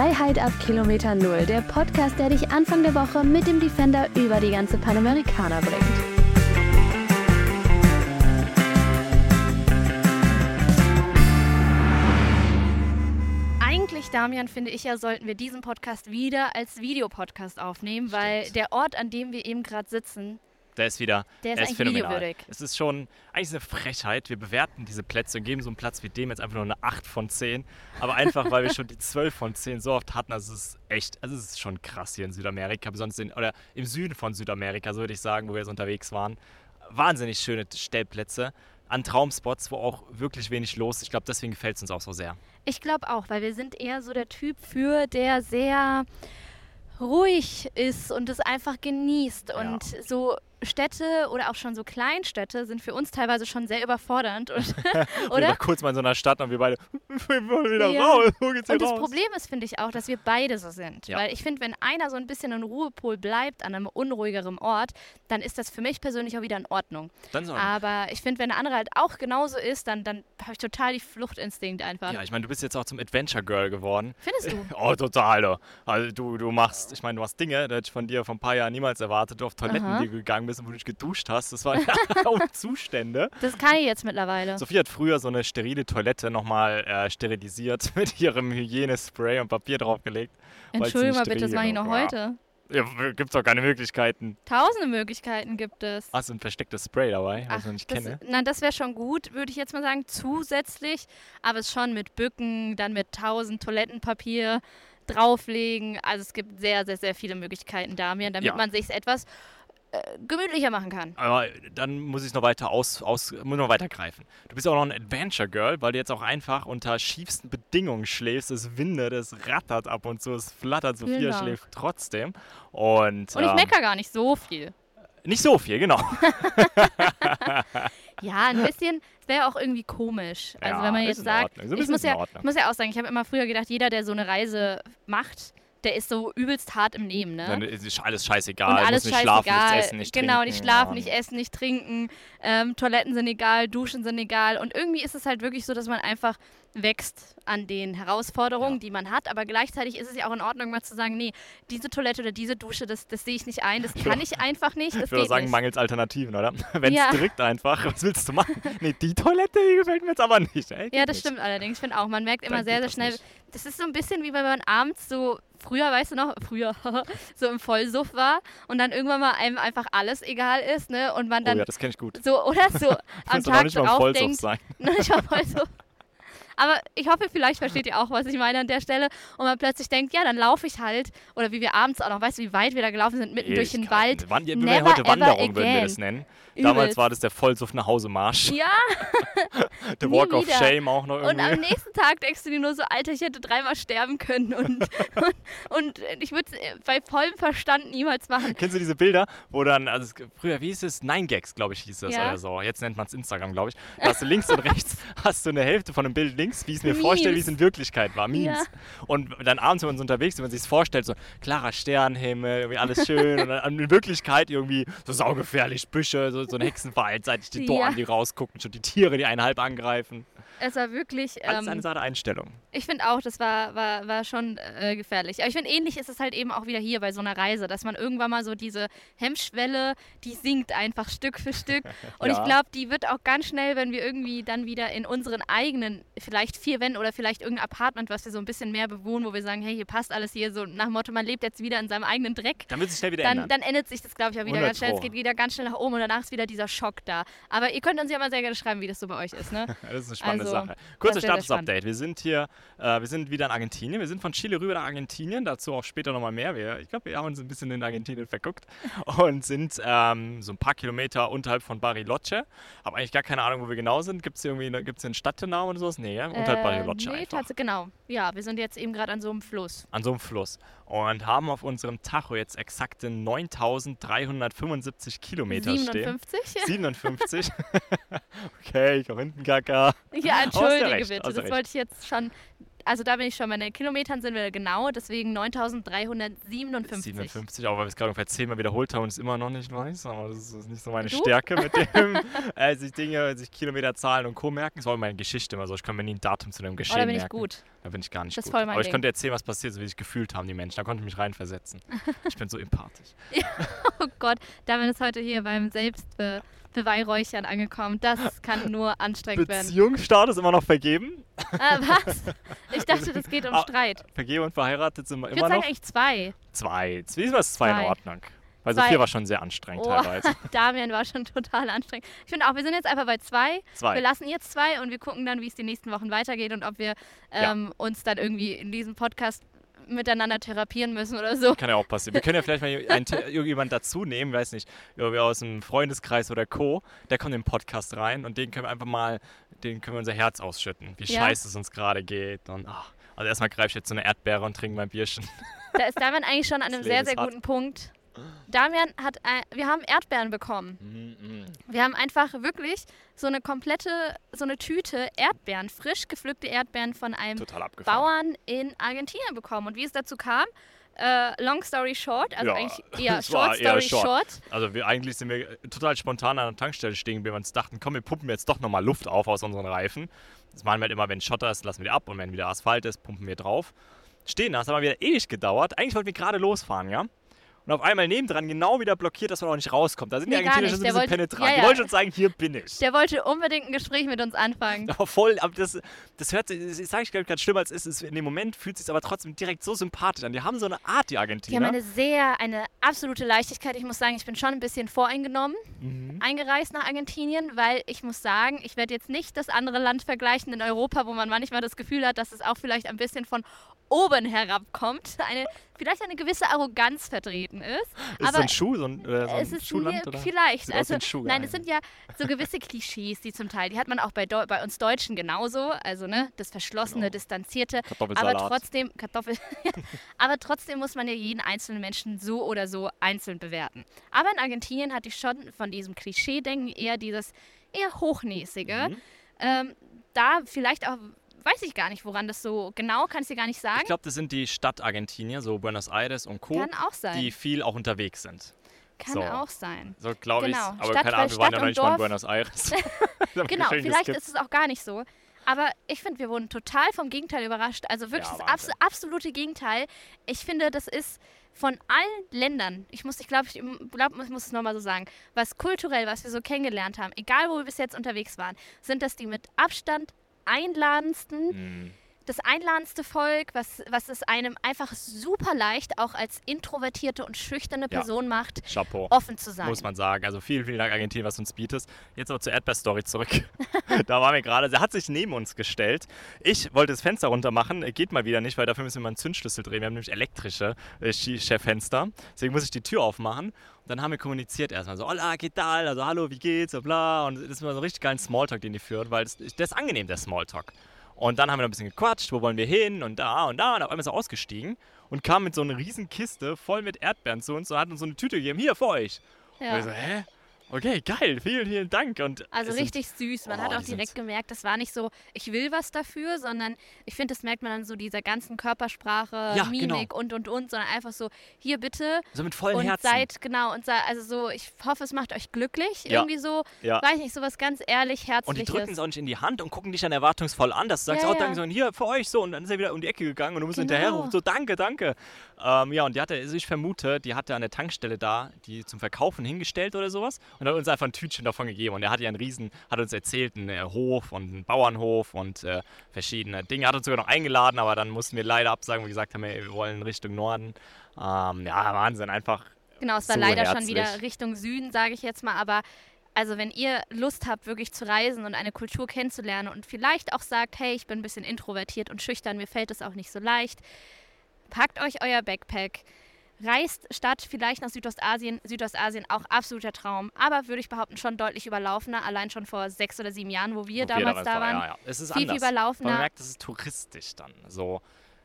Freiheit ab Kilometer Null, der Podcast, der dich Anfang der Woche mit dem Defender über die ganze Panamericana bringt. Eigentlich, Damian, finde ich ja, sollten wir diesen Podcast wieder als Videopodcast aufnehmen, Stimmt. weil der Ort, an dem wir eben gerade sitzen, Der ist wieder. Der ist er eigentlich phänomenal. Es ist schon eigentlich eine Frechheit. Wir bewerten diese Plätze und geben so einen Platz wie dem jetzt einfach nur eine 8 von 10. Aber einfach, weil wir schon die 12 von 10 so oft hatten. Also es ist echt, also es ist schon krass hier in Südamerika, besonders in, oder im Süden von Südamerika, so würde ich sagen, wo wir jetzt unterwegs waren. Wahnsinnig schöne Stellplätze an Traumspots, wo auch wirklich wenig los ist. Ich glaube, deswegen gefällt es uns auch so sehr. Ich glaube auch, weil wir sind eher so der Typ für, der sehr ruhig ist und es einfach genießt. Ja. Und so Städte oder auch schon so Kleinstädte sind für uns teilweise schon sehr überfordernd. Und, Wir oder? waren kurz mal in so einer Stadt und wir beide, wir wollen wieder Ja. raus. Wo geht's Und das raus? Problem ist, finde ich auch, dass wir beide so sind. Ja. Weil ich finde, wenn einer so ein bisschen ein Ruhepol bleibt an einem unruhigeren Ort, dann ist das für mich persönlich auch wieder in Ordnung. Dann so Aber ich finde, wenn der andere halt auch genauso ist, dann, dann habe ich total die Fluchtinstinkt einfach. Ja, ich meine, du bist jetzt auch zum Adventure Girl geworden. Findest du? Oh, total. Also du, du machst, ich meine, du machst Dinge, das hätte ich von dir vor ein paar Jahren niemals erwartet. Du auf Toiletten, Aha. die du gegangen bist und wo du dich geduscht hast. Das waren ja auch Zustände. Das kann ich jetzt mittlerweile. Sophie hat früher so eine sterile Toilette nochmal äh, sterilisiert mit ihrem Hygienespray und Papier draufgelegt. Entschuldigung mal bitte, das mache ich noch war. heute. Ja, gibt's doch keine Möglichkeiten. Tausende Möglichkeiten gibt es. Hast du ein verstecktes Spray dabei, was Ach, ich nicht das, kenne? nein, das wäre schon gut, würde ich jetzt mal sagen, zusätzlich. Aber es schon mit Bücken, dann mit tausend Toilettenpapier drauflegen. Also es gibt sehr, sehr, sehr viele Möglichkeiten, Damian, damit Ja. man sich etwas gemütlicher machen kann. Aber dann muss ich es noch weiter aus, aus muss noch weiter greifen. Du bist auch noch ein Adventure Girl, weil du jetzt auch einfach unter schiefsten Bedingungen schläfst. Es windet, es rattert ab und zu, es flattert. Sophia Genau. schläft trotzdem. Und, Und ich ähm, meckere gar nicht so viel. nicht so viel, genau. Ja, ein bisschen, es wäre auch irgendwie komisch. Also Ja, wenn man jetzt sagt. So ich muss, ja, ich muss ja auch sagen, ich habe immer früher gedacht, jeder, der so eine Reise macht, der ist so übelst hart im Nehmen, ne? Dann ist alles scheißegal. und alles nicht schlafen, nichts essen, nicht genau, trinken. nicht schlafen, ja. nicht essen, nicht trinken. Ähm, Toiletten sind egal, Duschen sind egal. Und irgendwie ist es halt wirklich so, dass man einfach wächst an den Herausforderungen, Ja. die man hat. Aber gleichzeitig ist es ja auch in Ordnung, mal zu sagen, nee, diese Toilette oder diese Dusche, das, das sehe ich nicht ein, das kann ich einfach nicht, Ich würde sagen, mangels Alternativen, oder? Wenn es Ja. drückt einfach, was willst du machen? Nee, die Toilette, die gefällt mir jetzt aber nicht. Ey, Ja, das nicht. stimmt allerdings. Ich finde auch, man merkt immer Dann sehr, sehr schnell. Das ist so ein bisschen wie wenn man abends so, früher, weißt du noch, früher, so im Vollsuff war und dann irgendwann mal einem einfach alles egal ist, ne? Und man Oh dann ja, das kenne ich gut. so, oder so am Tag Vollsuff aufdenkt. sein. Noch nicht mal Vollsuff. Aber ich hoffe, vielleicht versteht ihr auch, was ich meine an der Stelle. Und man plötzlich denkt, ja, dann laufe ich halt. Oder wie wir abends auch noch, weißt du, wie weit wir da gelaufen sind, mitten durch den. Wald. Wan wir Never heute Wanderung, würden wir das nennen. Damals Übelst. war das der Vollsuff nach Hause Marsch. Ja, Der nie Walk of. Shame auch noch und am irgendwie. nächsten Tag denkst du dir nur so, Alter, ich hätte dreimal sterben können. Und, und, und ich würde es bei vollem Verstand niemals machen. Kennst du diese Bilder, wo dann, also früher, wie hieß es? Nine Gags, glaube ich, hieß das Ja. oder so. Jetzt nennt man es Instagram, glaube ich. Da hast du links und rechts, hast du eine Hälfte von einem Bild links, wie ich es mir Memes. vorstelle, wie es in Wirklichkeit war. Memes. Ja. Und dann abends, wenn man so unterwegs ist, wenn man sich es vorstellt, so klarer Sternenhimmel, irgendwie alles schön. und dann in Wirklichkeit irgendwie so saugefährlich Büsche, so, so ein Hexenwald, seit die Ja. Dornen, die rausgucken, schon die Tiere, die einen halb angreifen. Es war wirklich. Alles ähm, eine Einstellung. Ich finde auch, das war, war, war schon äh, gefährlich. Aber ich finde, ähnlich ist es halt eben auch wieder hier bei so einer Reise, dass man irgendwann mal so diese Hemmschwelle, die sinkt einfach Stück für Stück. Und Ja. ich glaube, die wird auch ganz schnell, wenn wir irgendwie dann wieder in unseren eigenen, vielleicht vier Wänden oder vielleicht irgendein Apartment, was wir so ein bisschen mehr bewohnen, wo wir sagen, hey, hier passt alles hier, so nach dem Motto, man lebt jetzt wieder in seinem eigenen Dreck. Dann wird sich schnell wieder Dann, ändern. dann ändert sich das, glaube ich, auch wieder 100 ganz schnell. Es geht wieder ganz schnell nach oben und danach ist wieder dieser Schock da. Aber ihr könnt uns ja mal sehr gerne schreiben, wie das so bei euch ist, ne? Das ist eine spannende Also, Sache. Kurzes Status-Update. Wir sind hier, äh, wir sind wieder in Argentinien. Wir sind von Chile rüber nach Argentinien. Dazu auch später nochmal mehr. Wir, ich glaube, wir haben uns ein bisschen in Argentinien verguckt und sind ähm, so ein paar Kilometer unterhalb von Bariloche. Habe eigentlich gar keine Ahnung, wo wir genau sind. Gibt es irgendwie eine, gibt's einen Stadtnamen oder sowas? Nee, ja? unterhalb Bariloche Äh, nee, einfach. genau. Ja, wir sind jetzt eben gerade an so einem Fluss. An so einem Fluss. Und haben auf unserem Tacho jetzt exakte 9375 Kilometer stehen. 57? 57. okay, ich auch hinten Kaka. Ja, entschuldige recht, bitte. Das recht. wollte ich jetzt schon also da bin ich schon bei den Kilometern sind wir genau, deswegen 9357. 57, auch weil wir es gerade ungefähr zehnmal wiederholt haben und es immer noch nicht weiß, aber das ist nicht so meine Du? Stärke mit dem, äh, sich Dinge, sich Kilometerzahlen und Co. merken. Das war meine Geschichte immer so. Ich kann mir nie ein Datum zu einem Geschehen Oh, da bin ich merken. gut. Da bin ich gar nicht Das gut. voll mein aber ich Ding. konnte erzählen, was passiert, so wie sich gefühlt haben die Menschen. Da konnte ich mich reinversetzen. Ich bin so empathisch. Oh Gott, damit ist heute hier beim Selbstbeweihräuchern angekommen. Das kann nur anstrengend werden. Beziehungsstatus immer noch vergeben. Äh, was? Ich dachte, das geht um Ah, Streit. Vergeben und verheiratet sind wir Ich immer würde sagen noch. eigentlich zwei. Zwei. Diesmal ist zwei in Zwei. Ordnung. Weil Zwei. Sophia war schon sehr anstrengend Oh, teilweise. Damian war schon total anstrengend. Ich finde auch, wir sind jetzt einfach bei zwei. Wir Zwei. lassen jetzt zwei und wir gucken dann, wie es die nächsten Wochen weitergeht und ob wir ähm, uns dann irgendwie in diesem Podcast miteinander therapieren müssen oder so. Kann ja auch passieren. Wir können ja vielleicht mal einen, irgendjemand dazu nehmen, weiß nicht, irgendwie aus einem Freundeskreis oder Co. Der kommt in den Podcast rein und den können wir einfach mal, den können wir unser Herz ausschütten, wie Ja. scheiße es uns gerade geht. Und ach, also erstmal greife ich jetzt so eine Erdbeere und trinke mein Bierchen. Da ist Damian eigentlich schon an einem sehr, sehr guten Punkt. Damian hat, ein, wir haben Erdbeeren bekommen. Mhm. Wir haben einfach wirklich so eine komplette, so eine Tüte Erdbeeren, frisch gepflückte Erdbeeren von einem. Bauern in Argentinien bekommen. Und wie es dazu kam, äh, long story short, also Ja, eigentlich eher short story short. short. Also wir, eigentlich sind wir total spontan an der Tankstelle stehen geblieben und uns dachten, komm, wir pumpen jetzt doch nochmal Luft auf aus unseren Reifen. Das machen wir halt immer, wenn Schotter ist, lassen wir die ab und wenn wieder Asphalt ist, pumpen wir drauf. Stehen da, das hat aber wieder ewig gedauert. Eigentlich wollten wir gerade losfahren, ja? Und auf einmal nebendran genau wieder blockiert, dass man auch nicht rauskommt. Da sind Nee, die Argentinier schon ein bisschen wollte- penetrant. ja, Die ja. wollen schon sagen, hier bin ich. Der wollte unbedingt ein Gespräch mit uns anfangen. Aber voll, aber das, das hört sich, das sage ich gerade schlimmer als es ist. In dem Moment fühlt es sich aber trotzdem direkt so sympathisch an. Die haben so eine Art, die Die Argentinier. haben eine sehr, eine absolute Leichtigkeit. Ich muss sagen, ich bin schon ein bisschen voreingenommen Mhm. eingereist nach Argentinien, weil ich muss sagen, ich werde jetzt nicht das andere Land vergleichen in Europa, wo man manchmal das Gefühl hat, dass es auch vielleicht ein bisschen von oben herabkommt. Eine, vielleicht eine gewisse Arroganz vertreten ist. ist so aber ein Schuh, so ein, äh, so ein es ist Schuhland? Oder? vielleicht. Also, nein, es sind ja so gewisse Klischees, die zum Teil, die hat man auch bei, Deu bei uns Deutschen genauso. Also ne, das Verschlossene, Genau. Distanzierte. Aber trotzdem, Kartoffel, aber trotzdem muss man ja jeden einzelnen Menschen so oder so einzeln bewerten. Aber in Argentinien hatte ich schon von diesem Klischee-Denken eher dieses eher hochnäsige. Mhm. Ähm, da vielleicht auch, weiß ich gar nicht, woran das so genau, kann ich dir gar nicht sagen. Ich glaube, das sind die Stadtargentinier, so Buenos Aires und Co., kann auch sein. die viel auch unterwegs sind. kann so. auch sein. So glaube ich. Genau. Aber Stadt- keine Ahnung, wir waren ja Stadt noch nicht mal in Buenos Aires. Genau, vielleicht ist es auch gar nicht so. Aber ich finde, wir wurden total vom Gegenteil überrascht. Also wirklich Ja, das abs absolute Gegenteil. Ich finde, das ist von allen Ländern, ich muss, ich glaube, ich, glaub, ich muss es nochmal so sagen, was kulturell, was wir so kennengelernt haben, egal wo wir bis jetzt unterwegs waren, sind das die mit Abstand einladendsten, Mhm. Das einladendste Volk, was, was es einem einfach super leicht auch als introvertierte und schüchterne Ja. Person macht, Chapeau. offen zu sein. Muss man sagen. Also vielen, vielen Dank, Argentinien, was du uns bietest. Jetzt aber zur Erdbeer-Story zurück. da waren wir gerade. Sie hat sich neben uns gestellt. Ich wollte das Fenster runter machen. Geht mal wieder nicht, weil dafür müssen wir mal einen Zündschlüssel drehen. Wir haben nämlich elektrische äh, Cheffenster. Deswegen muss ich die Tür aufmachen. Und dann haben wir kommuniziert erstmal so, hola, geht tal? Also, hallo, wie geht's? Und bla. Und das ist immer so ein richtig geilen Smalltalk, den die führt, weil das, der ist angenehm, der Smalltalk. Und dann haben wir noch ein bisschen gequatscht, wo wollen wir hin und da und da. Und auf einmal ist er ausgestiegen und kam mit so einer riesen Kiste voll mit Erdbeeren zu uns und hat uns so eine Tüte gegeben, hier für euch. Und wir ja. so, hä? Okay, geil, vielen, vielen Dank. Und Also richtig süß. Man Oh, hat auch direkt gemerkt, das war nicht so, ich will was dafür, sondern ich finde, das merkt man dann so dieser ganzen Körpersprache, Ja, Mimik genau. und und und, sondern einfach so, hier bitte So mit vollen und Herzen. seid, genau, und sei, also so, ich hoffe, es macht euch glücklich. Ja. Irgendwie so, Ja. weiß nicht, sowas ganz ehrlich, und die herzliches. drücken es auch nicht in die Hand und gucken dich dann erwartungsvoll an, dass du sagst, Ja, oh, danke, so, und hier für euch so. Und dann ist er wieder um die Ecke gegangen und du musst Genau. hinterher rufen, so, danke, danke. Ähm, ja, und die hatte, also ich vermute, die hatte an der Tankstelle da, die zum Verkaufen hingestellt oder sowas und hat uns einfach ein Tütchen davon gegeben. Und er hat ja einen riesen, hat uns erzählt, einen äh, Hof und einen Bauernhof und äh, verschiedene Dinge. Hat uns sogar noch eingeladen, aber dann mussten wir leider absagen, weil wir gesagt haben, ey, wir wollen Richtung Norden. Ähm, ja, Wahnsinn, einfach Genau, es war so leider schon herzlich. wieder Richtung Süden, sage ich jetzt mal, aber also wenn ihr Lust habt, wirklich zu reisen und eine Kultur kennenzulernen und vielleicht auch sagt, hey, ich bin ein bisschen introvertiert und schüchtern, mir fällt es auch nicht so leicht, packt euch euer Backpack, reist statt vielleicht nach Südostasien, Südostasien auch absoluter Traum, aber würde ich behaupten, schon deutlich überlaufener, allein schon vor sechs oder sieben Jahren, wo wir Wo wir damals da waren. Ja, ja. Es ist Viel, viel anders. überlaufener. Man merkt, das ist touristisch dann. So,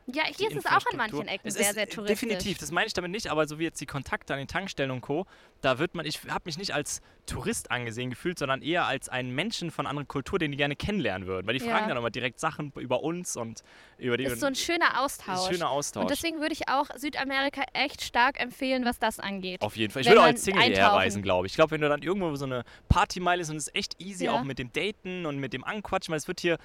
Ja, hier ist es auch an manchen Ecken Es sehr, sehr touristisch. Definitiv, das meine ich damit nicht, aber so wie jetzt die Kontakte an den Tankstellen und Co., da wird man, ich habe mich nicht als Tourist angesehen gefühlt, sondern eher als einen Menschen von anderer Kultur, den die gerne kennenlernen würden. Weil die Ja. fragen dann immer direkt Sachen über uns und über die. Ist so ein schöner ist Austausch. ein schöner Austausch. Und deswegen würde ich auch Südamerika echt stark empfehlen, was das angeht. Auf jeden Fall. Ich würde auch als Single eintauchen- reisen, glaube ich. Ich glaube, wenn du dann irgendwo so eine Partymeile ist und es ist echt easy, Ja. auch mit dem Daten und mit dem Anquatschen, weil es wird hier,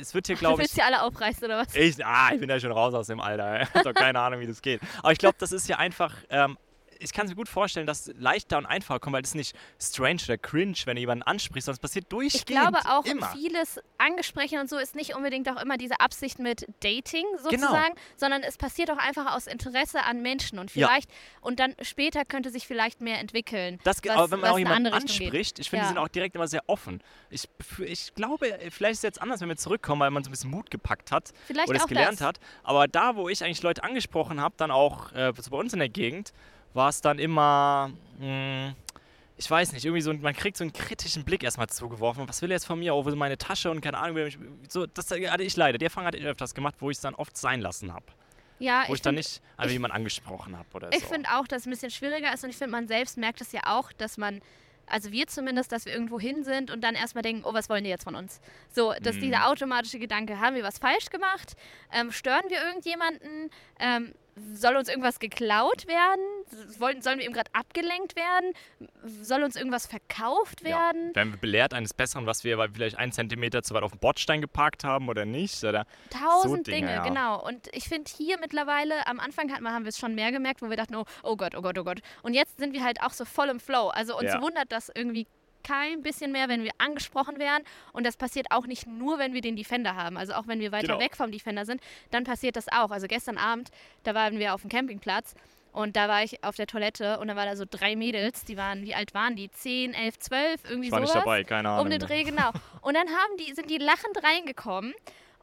es wird hier, du glaube ich, willst ja alle aufreißen oder was? Ich, ah, ich bin ja schon raus aus dem Alter. Ich habe doch keine Ahnung, wie das geht. Aber ich glaube, das ist ja einfach. Ähm, ich kann es mir gut vorstellen, dass es leichter und einfacher kommt, weil das ist nicht strange oder cringe, wenn du jemanden ansprichst, sondern es passiert Ich durchgehend. glaube auch, immer. vieles Angesprechen und so ist nicht unbedingt auch immer diese Absicht mit Dating Genau. sozusagen, sondern es passiert auch einfach aus Interesse an Menschen und Ja. vielleicht und dann später könnte sich vielleicht mehr entwickeln. Das, was- aber wenn man auch jemanden anspricht, ich finde, Ja. die sind auch direkt immer sehr offen. Ich, ich glaube, vielleicht ist es jetzt anders, wenn wir zurückkommen, weil man so ein bisschen Mut gepackt hat Vielleicht oder es gelernt das. hat. Aber da, wo ich eigentlich Leute angesprochen habe, dann auch äh, so bei uns in der Gegend, war es dann immer, mh, ich weiß nicht, irgendwie so, man kriegt so einen kritischen Blick erstmal zugeworfen. Was will er jetzt von mir? Oh, wo ist meine Tasche und keine Ahnung. will mich- So, das hatte ich leider. Die Erfahrung hatte ich öfters gemacht, wo ich es dann oft sein lassen habe. Ja, Wo ich, ich dann nicht einfach ich- jemanden angesprochen habe oder Ich so. finde auch, dass es ein bisschen schwieriger ist und ich finde, man selbst merkt es ja auch, dass man, also wir zumindest, dass wir irgendwo hin sind und dann erstmal denken, oh, was wollen die jetzt von uns? So, dass Mhm. dieser automatische Gedanke, haben wir was falsch gemacht? Ähm, stören wir irgendjemanden? Ähm, soll uns irgendwas geklaut werden? Wollen, sollen wir eben gerade abgelenkt werden? Soll uns irgendwas verkauft Ja. werden? Werden wir belehrt eines Besseren, was wir vielleicht einen Zentimeter zu weit auf dem Bordstein geparkt haben oder nicht? Oder? Tausend Dinge, Dinge, ja. genau. Und ich finde hier mittlerweile, am Anfang hatten wir, haben wir es schon mehr gemerkt, wo wir dachten, oh, oh Gott, oh Gott, oh Gott. Und jetzt sind wir halt auch so voll im Flow. Also uns Ja. wundert das irgendwie kein bisschen mehr, wenn wir angesprochen werden. Und das passiert auch nicht nur, wenn wir den Defender haben. Also auch wenn wir weiter Genau. weg vom Defender sind, dann passiert das auch. Also gestern Abend, da waren wir auf dem Campingplatz. Und da war ich auf der Toilette und da waren da so drei Mädels, die waren, wie alt waren die? 10, 11, 12, irgendwie Ich war sowas nicht dabei, keine Ahnung. um den Dreh, genau. Und dann haben die, sind die lachend reingekommen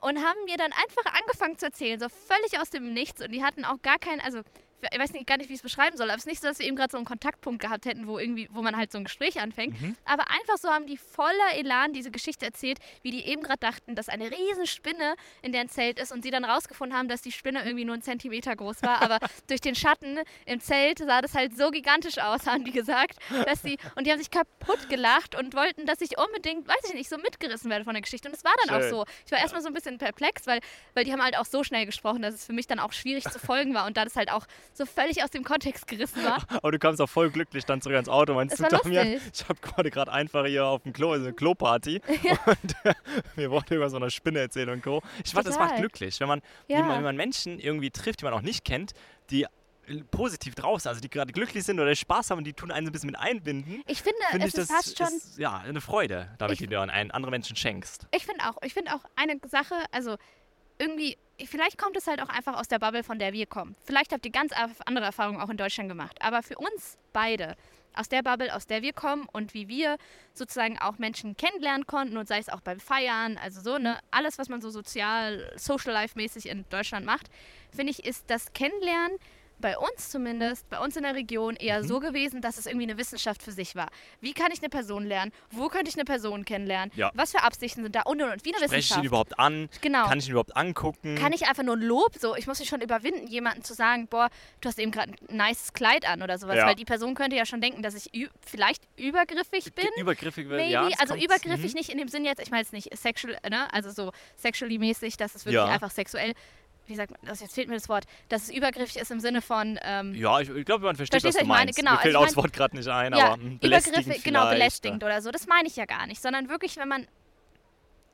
und haben mir dann einfach angefangen zu erzählen, so völlig aus dem Nichts. Und die hatten auch gar keinen, also ich weiß nicht, gar nicht, wie ich es beschreiben soll, aber es ist nicht so, dass wir eben gerade so einen Kontaktpunkt gehabt hätten, wo irgendwie, wo man halt so ein Gespräch anfängt. Mhm. Aber einfach so haben die voller Elan diese Geschichte erzählt, wie die eben gerade dachten, dass eine riesen Spinne in deren Zelt ist und sie dann rausgefunden haben, dass die Spinne irgendwie nur einen Zentimeter groß war. Aber durch den Schatten im Zelt sah das halt so gigantisch aus, haben die gesagt, dass sie, und die haben sich kaputt gelacht und wollten, dass ich unbedingt, weiß ich nicht, so mitgerissen werde von der Geschichte. Und es war dann Schön. auch so. Ich war erstmal so ein bisschen perplex, weil, weil die haben halt auch so schnell gesprochen, dass es für mich dann auch schwierig zu folgen war und da das halt auch so völlig aus dem Kontext gerissen war. Aber du kamst auch voll glücklich dann zurück ans Auto. Meinst Es du, Damian, ich habe gerade gerade einfach hier auf dem Klo, also eine Kloparty. Und äh, mir wurde über so eine Spinne erzählen und Co. Ich fand, das macht glücklich, wenn man, Ja. wenn man Menschen irgendwie trifft, die man auch nicht kennt, die äh, positiv draußen, also die gerade glücklich sind oder Spaß haben und die tun einen so ein bisschen mit einbinden, Ich finde, finde es ich ist das fast schon ist, ja, eine Freude, damit Ich- die du an einen anderen Menschen schenkst. Ich finde auch, ich finde auch eine Sache, also irgendwie, vielleicht kommt es halt auch einfach aus der Bubble, von der wir kommen. Vielleicht habt ihr ganz andere Erfahrungen auch in Deutschland gemacht. Aber für uns beide, aus der Bubble, aus der wir kommen und wie wir sozusagen auch Menschen kennenlernen konnten und sei es auch beim Feiern, also so, ne, alles, was man so sozial, social life mäßig in Deutschland macht, finde ich, ist das Kennenlernen bei uns zumindest, bei uns in der Region eher Mhm. so gewesen, dass es irgendwie eine Wissenschaft für sich war. Wie kann ich eine Person lernen? Wo könnte ich eine Person kennenlernen? Ja. Was für Absichten sind da? Und und und. Wie eine Spreche ich Wissenschaft. ihn überhaupt an? Genau. Kann ich ihn überhaupt angucken? Kann ich einfach nur ein Lob, so, ich muss mich schon überwinden, jemanden zu sagen, boah, du hast eben gerade ein nices Kleid an oder sowas, Ja. weil die Person könnte ja schon denken, dass ich vielleicht übergriffig bin. Übergriffig wird, Maybe, ja. also übergriffig mhm. nicht in dem Sinn jetzt, ich meine jetzt nicht sexual, ne, also so sexually mäßig, dass es wirklich Ja. einfach sexuell, wie sagt man, das, jetzt fehlt mir das Wort, dass es übergriffig ist im Sinne von, ähm, Ja, ich, ich glaube, man versteht, was du, ich meine? meinst. Genau, Mir fällt also auch das Wort gerade nicht ein, ja, aber belästigend übergriffig, genau, vielleicht, belästigend oder so. Das meine ich ja gar nicht, sondern wirklich, wenn man,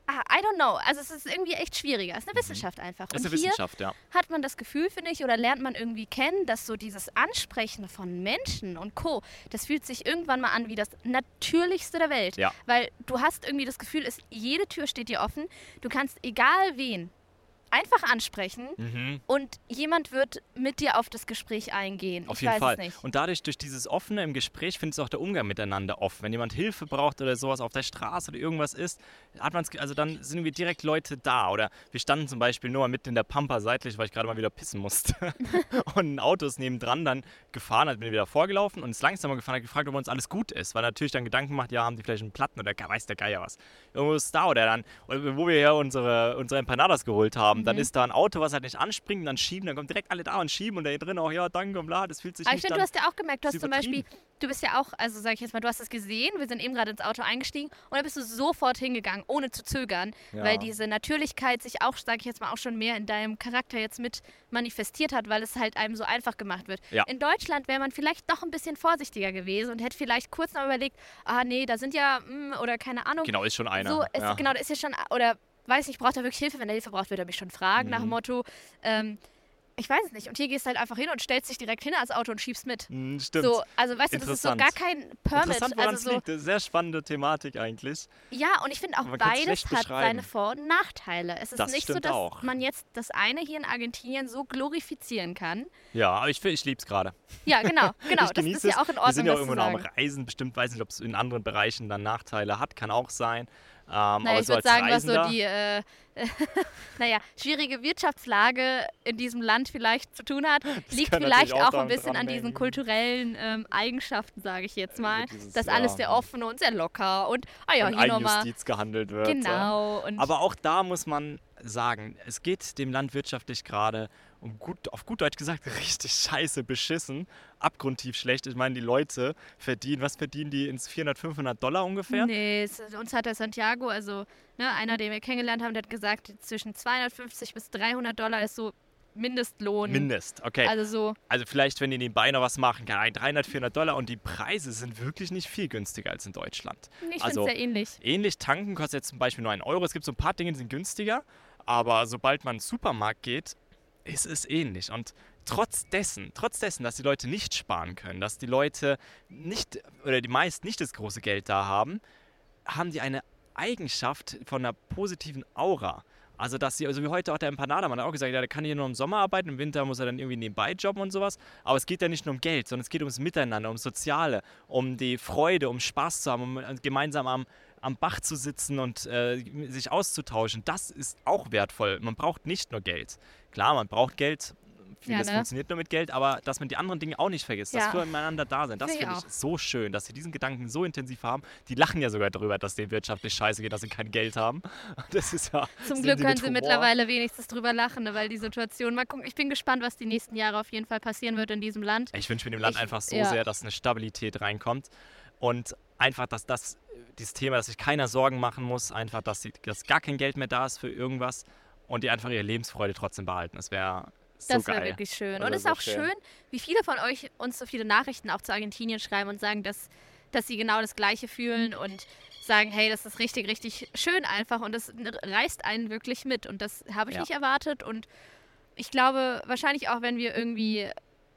ah, I don't know, also es ist irgendwie echt schwieriger. Es ist eine Wissenschaft einfach. Mhm. Das ist eine Wissenschaft, ja. hat man das Gefühl, finde ich, oder lernt man irgendwie kennen, dass so dieses Ansprechen von Menschen und Co., das fühlt sich irgendwann mal an wie das Natürlichste der Welt. Ja. Weil du hast irgendwie das Gefühl, es, jede Tür steht dir offen. Du kannst egal wen einfach ansprechen Mhm. und jemand wird mit dir auf das Gespräch eingehen. Auf ich jeden Fall. Und dadurch, durch dieses Offene im Gespräch, findest du auch der Umgang miteinander offen. Wenn jemand Hilfe braucht oder sowas auf der Straße oder irgendwas ist, hat man's, also dann sind wir direkt Leute da. Oder wir standen zum Beispiel nur mal mitten in der Pampa seitlich, weil ich gerade mal wieder pissen musste. und ein Auto ist nebendran dann gefahren, hat mir wieder vorgelaufen und ist langsamer gefahren, hat gefragt, ob uns alles gut ist. Weil natürlich dann Gedanken macht, ja, haben die vielleicht einen Platten oder weiß der Geier was. Irgendwo ist da oder dann, wo wir ja unsere, unsere Empanadas geholt haben, Dann ist da ein Auto, was halt nicht anspringt, und dann schieben, dann kommen direkt alle da und schieben und da drin auch, ja, danke und bla, das fühlt sich Aber nicht ich finde, du hast ja auch gemerkt, du ist hast zum Beispiel, du bist ja auch, also sag ich jetzt mal, du hast es gesehen, wir sind eben gerade ins Auto eingestiegen und dann bist du sofort hingegangen, ohne zu zögern, Ja. weil diese Natürlichkeit sich auch, sag ich jetzt mal, auch schon mehr in deinem Charakter jetzt mit manifestiert hat, weil es halt einem so einfach gemacht wird. Ja. In Deutschland wäre man vielleicht doch ein bisschen vorsichtiger gewesen und hätte vielleicht kurz noch überlegt, ah nee, da sind ja, mm, oder keine Ahnung, Genau, ist schon einer. so, es, ja. genau, da ist ja schon, oder weiß nicht, braucht er wirklich Hilfe? Wenn er Hilfe braucht, wird er mich schon fragen, nach dem Mhm. Motto, ähm, ich weiß es nicht. Und hier gehst du halt einfach hin und stellst dich direkt hin als Auto und schiebst mit. Hm, Stimmt. So, also weißt du, das ist so gar kein Permit. Interessant, woran Also so, liegt. Sehr spannende Thematik eigentlich. ja, und ich finde auch beides hat seine Vor- und Nachteile. Es ist Das nicht so, dass auch. man jetzt das eine hier in Argentinien so glorifizieren kann. Ja, aber ich, ich liebe es gerade. Ja, genau, genau. das ist ja auch in Wir Ordnung, sind ja auch irgendwo noch am. Reisen. Bestimmt weiß nicht, ob es in anderen Bereichen dann Nachteile hat. Kann auch sein. Ähm, Naja, ich so würde sagen, was so die, äh, naja, schwierige Wirtschaftslage in diesem Land vielleicht zu tun hat, liegt kann vielleicht auch auch ein bisschen an diesen kulturellen ähm, Eigenschaften, sage ich jetzt mal. dieses, dass alles ja, sehr offen und sehr locker und, ah ja, in hier nochmal. Eigenjustiz gehandelt wird. Genau. Und Aber auch da muss man sagen, es geht dem Land wirtschaftlich gerade um gut, auf gut Deutsch gesagt, richtig scheiße beschissen, abgrundtief schlecht. Ich meine, die Leute verdienen, was verdienen die ins 400, 500 Dollar ungefähr? Nee, uns hat der Santiago, also ne, einer, den wir kennengelernt haben, der hat gesagt, zwischen 250 bis 300 Dollar ist so Mindestlohn. Mindest, okay. Also so, Also vielleicht, wenn die nebenbei noch was machen, kann 300, 400 Dollar und die Preise sind wirklich nicht viel günstiger als in Deutschland. ich Also- finde es sehr ähnlich. Ähnlich tanken kostet jetzt zum Beispiel nur einen Euro. Es gibt so ein paar Dinge, die sind günstiger, aber sobald man in den Supermarkt geht, ist es ähnlich. Und trotz dessen, trotz dessen, dass die Leute nicht sparen können, dass die Leute nicht oder die meisten nicht das große Geld da haben, haben die eine Eigenschaft von einer positiven Aura. Also, dass sie, also wie heute auch der Empanada, man hat auch gesagt, ja, der kann hier nur im Sommer arbeiten, im Winter muss er dann irgendwie nebenbei jobben und sowas. Aber es geht ja nicht nur um Geld, sondern es geht ums Miteinander, ums Soziale, um die Freude, um Spaß zu haben, um äh, gemeinsam am, am Bach zu sitzen und äh, sich auszutauschen. Das ist auch wertvoll. Man braucht nicht nur Geld. Klar, man braucht Geld. Vieles ne? funktioniert nur mit Geld, aber dass man die anderen Dinge auch nicht vergisst, dass Ja. füreinander da sind, das Finde ich ich so schön, dass sie diesen Gedanken so intensiv haben. Die lachen ja sogar darüber, dass denen wirtschaftlich scheiße geht, dass sie kein Geld haben. Das ist ja. Zum Glück können sie Humor. mittlerweile wenigstens drüber lachen, ne, weil die Situation, mal gucken, ich bin gespannt, was die nächsten Jahre auf jeden Fall passieren wird in diesem Land. Ich wünsche mir dem Land Ich- einfach so ja. sehr, dass eine Stabilität reinkommt und einfach, dass das, dieses Thema, dass sich keiner Sorgen machen muss, einfach, dass, sie, dass gar kein Geld mehr da ist für irgendwas und die einfach ihre Lebensfreude trotzdem behalten. Das wäre so Das wäre wirklich schön. Das Und es ist auch schön. schön, wie viele von euch uns so viele Nachrichten auch zu Argentinien schreiben und sagen, dass, dass sie genau das Gleiche fühlen und sagen, hey, das ist richtig, richtig schön einfach und das reißt einen wirklich mit. Und das habe ich Ja. nicht erwartet. Und ich glaube, wahrscheinlich auch, wenn wir irgendwie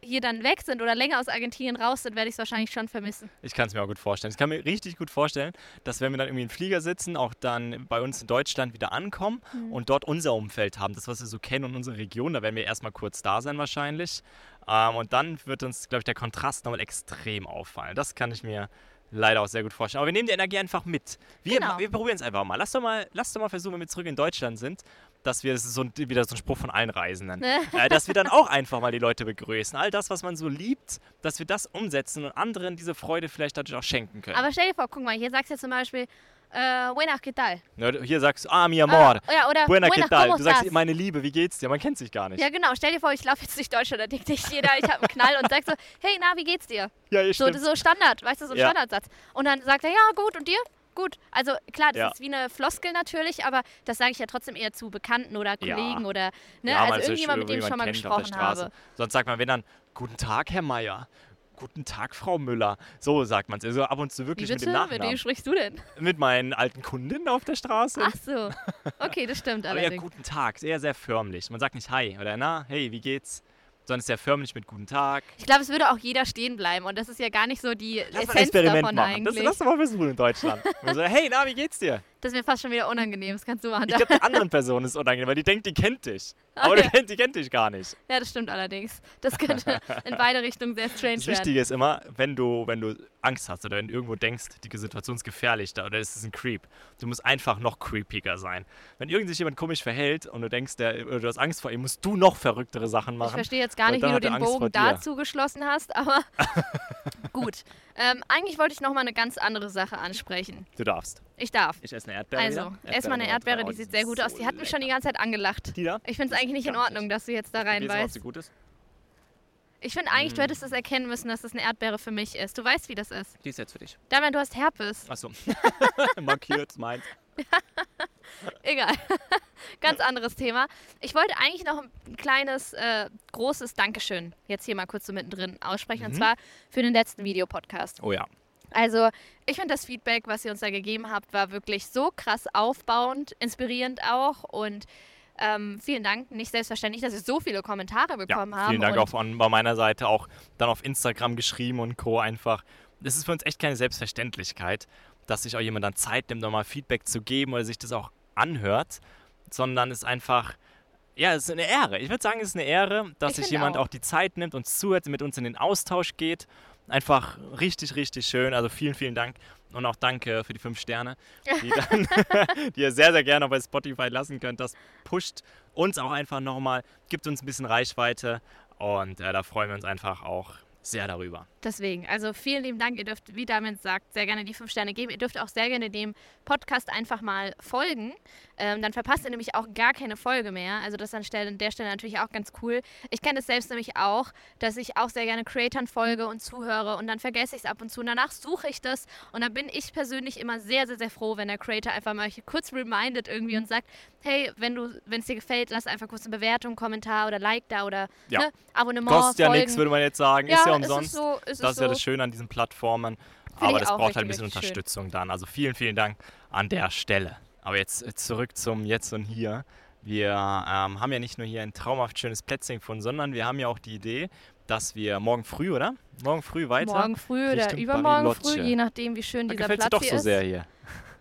hier dann weg sind oder länger aus Argentinien raus sind, werde ich es wahrscheinlich schon vermissen. Ich kann es mir auch gut vorstellen. Ich kann mir richtig gut vorstellen, dass wenn wir dann irgendwie im Flieger sitzen, auch dann bei uns in Deutschland wieder ankommen Mhm. und dort unser Umfeld haben, das, was wir so kennen und unsere Region, da werden wir erstmal kurz da sein wahrscheinlich. Ähm, und dann wird uns, glaube ich, der Kontrast nochmal extrem auffallen. Das kann ich mir leider auch sehr gut vorstellen. Aber wir nehmen die Energie einfach mit. Wir, Genau. wir probieren es einfach mal. Lass doch mal, lass doch mal versuchen, wenn wir zurück in Deutschland sind, dass wir, das ist so ein, wieder so ein Spruch von allen Reisenden, äh, dass wir dann auch einfach mal die Leute begrüßen. All das, was man so liebt, dass wir das umsetzen und anderen diese Freude vielleicht dadurch auch schenken können. Aber stell dir vor, guck mal, hier sagst du zum Beispiel, äh, buenas, ¿qué tal? Ja, hier sagst du, ah, mi amor, Ah, ja, oder buena buenas, que tal. ¿cómo Du sagst, meine Liebe, wie geht's dir? Man kennt sich gar nicht. Ja, genau. Stell dir vor, ich laufe jetzt durch Deutschland, da denkt nicht jeder, ich habe einen Knall und sag so, hey, na, wie geht's dir? Ja, ja, So, stimmt. so Standard, weißt du, so ein Ja. Standardsatz. Und dann sagt er, ja, gut, und dir? Gut. Also klar, das Ja. ist wie eine Floskel natürlich, aber das sage ich ja trotzdem eher zu Bekannten oder Ja. Kollegen oder ne, Ja, also ja irgendjemand, mit dem ich schon mal gesprochen habe. Sonst sagt man, wenn dann, guten Tag, Herr Meier. Guten Tag, Frau Müller. So sagt man es. Also ab und zu wirklich mit dem Mit Nachnamen. wem sprichst du denn? Mit meinen alten Kundinnen auf der Straße. Ach so. Okay, das stimmt Aber ja, guten Tag. Sehr, sehr förmlich. Man sagt nicht Hi oder Na, hey, wie geht's? Sondern sehr förmlich mit Guten Tag. Ich glaube, es würde auch jeder stehen bleiben und das ist ja gar nicht so die Lass mal ein Essenz Experiment davon machen. Das, eigentlich. lass doch mal versuchen in Deutschland. So, hey, na, wie geht's dir? Das ist mir fast schon wieder unangenehm, das kannst du machen. Ich glaube, der anderen Person ist unangenehm, weil die denkt, die kennt dich. Aber Okay. du kennt, die kennt dich gar nicht. Ja, das stimmt allerdings. Das könnte in beide Richtungen sehr strange Das werden. Wichtige ist immer, wenn du, wenn du Angst hast oder wenn du irgendwo denkst, die Situation ist gefährlich da oder es ist ein Creep, du musst einfach noch creepiger sein. Wenn irgend sich jemand komisch verhält und du denkst, der, oder du hast Angst vor ihm, musst du noch verrücktere Sachen Ich machen. verstehe jetzt gar nicht, wie du den Angst Bogen dazu geschlossen hast, aber Gut. Ähm, eigentlich wollte ich noch mal eine ganz andere Sache ansprechen. Du darfst. Ich darf. Ich esse eine Erdbeere. Also, erstmal eine Erdbeere, die sieht sehr gut sind aus. Die so hat mich schon die ganze Zeit angelacht. Die da? Ich finde es eigentlich nicht in Ordnung, nicht. dass du jetzt da ist es, ob sie gut ist? Ich finde eigentlich, Mm. du hättest es erkennen müssen, dass es eine Erdbeere für mich ist. Du weißt, wie das ist. Die ist jetzt für dich. Damian, du hast Herpes. Achso. Markiert, meint. Egal. Ganz anderes Thema. Ich wollte eigentlich noch ein kleines, äh, großes Dankeschön jetzt hier mal kurz so mittendrin aussprechen. Und Mhm. zwar für den letzten Videopodcast. Oh ja. Also, ich finde das Feedback, was ihr uns da gegeben habt, war wirklich so krass aufbauend, inspirierend auch. Und ähm, vielen Dank. Nicht selbstverständlich, dass wir so viele Kommentare Ja, bekommen haben. vielen Dank und auch von bei meiner Seite, auch dann auf Instagram geschrieben und Co. einfach. Das ist für uns echt keine Selbstverständlichkeit, dass sich auch jemand dann Zeit nimmt, nochmal Feedback zu geben oder sich das auch anhört, sondern es ist einfach, ja, es ist eine Ehre. Ich würde sagen, es ist eine Ehre, dass Ich sich jemand auch. auch. die Zeit nimmt, uns zuhört, mit uns in den Austausch geht. Einfach richtig, richtig schön. Also vielen, vielen Dank. Und auch danke für die fünf Sterne, die, dann, die ihr sehr, sehr gerne bei Spotify lassen könnt. Das pusht uns auch einfach nochmal, gibt uns ein bisschen Reichweite und äh, da freuen wir uns einfach auch sehr darüber. Deswegen, also vielen lieben Dank. Ihr dürft, wie Damian sagt, sehr gerne die fünf Sterne geben. Ihr dürft auch sehr gerne dem Podcast einfach mal folgen. Ähm, dann verpasst ihr nämlich auch gar keine Folge mehr. Also das an, Stelle, an der Stelle natürlich auch ganz cool. Ich kenne es selbst nämlich auch, dass ich auch sehr gerne Creatoren folge und zuhöre und dann vergesse ich es ab und zu. Und danach suche ich das und dann bin ich persönlich immer sehr, sehr, sehr froh, wenn der Creator einfach mal kurz remindet irgendwie und sagt, hey, wenn du, wenn es dir gefällt, lass einfach kurz eine Bewertung, Kommentar oder Like da oder Ja. ne, Abonnement, Kostet ja nichts, würde man jetzt sagen. ja, ist ja umsonst. Ist so, das ist ist ja so. das Schöne an diesen Plattformen. ich Aber das auch braucht halt ein bisschen richtig schön. Unterstützung dann. Also vielen, vielen Dank an der Stelle. Aber jetzt zurück zum Jetzt und Hier. Wir ähm, haben ja nicht nur hier ein traumhaft schönes Plätzchen gefunden, sondern wir haben ja auch die Idee, dass wir morgen früh, oder? Morgen früh weiter. Morgen früh oder Richtung übermorgen früh, Bariloche. je nachdem, wie schön da dieser Platz dir doch hier so ist. sehr hier.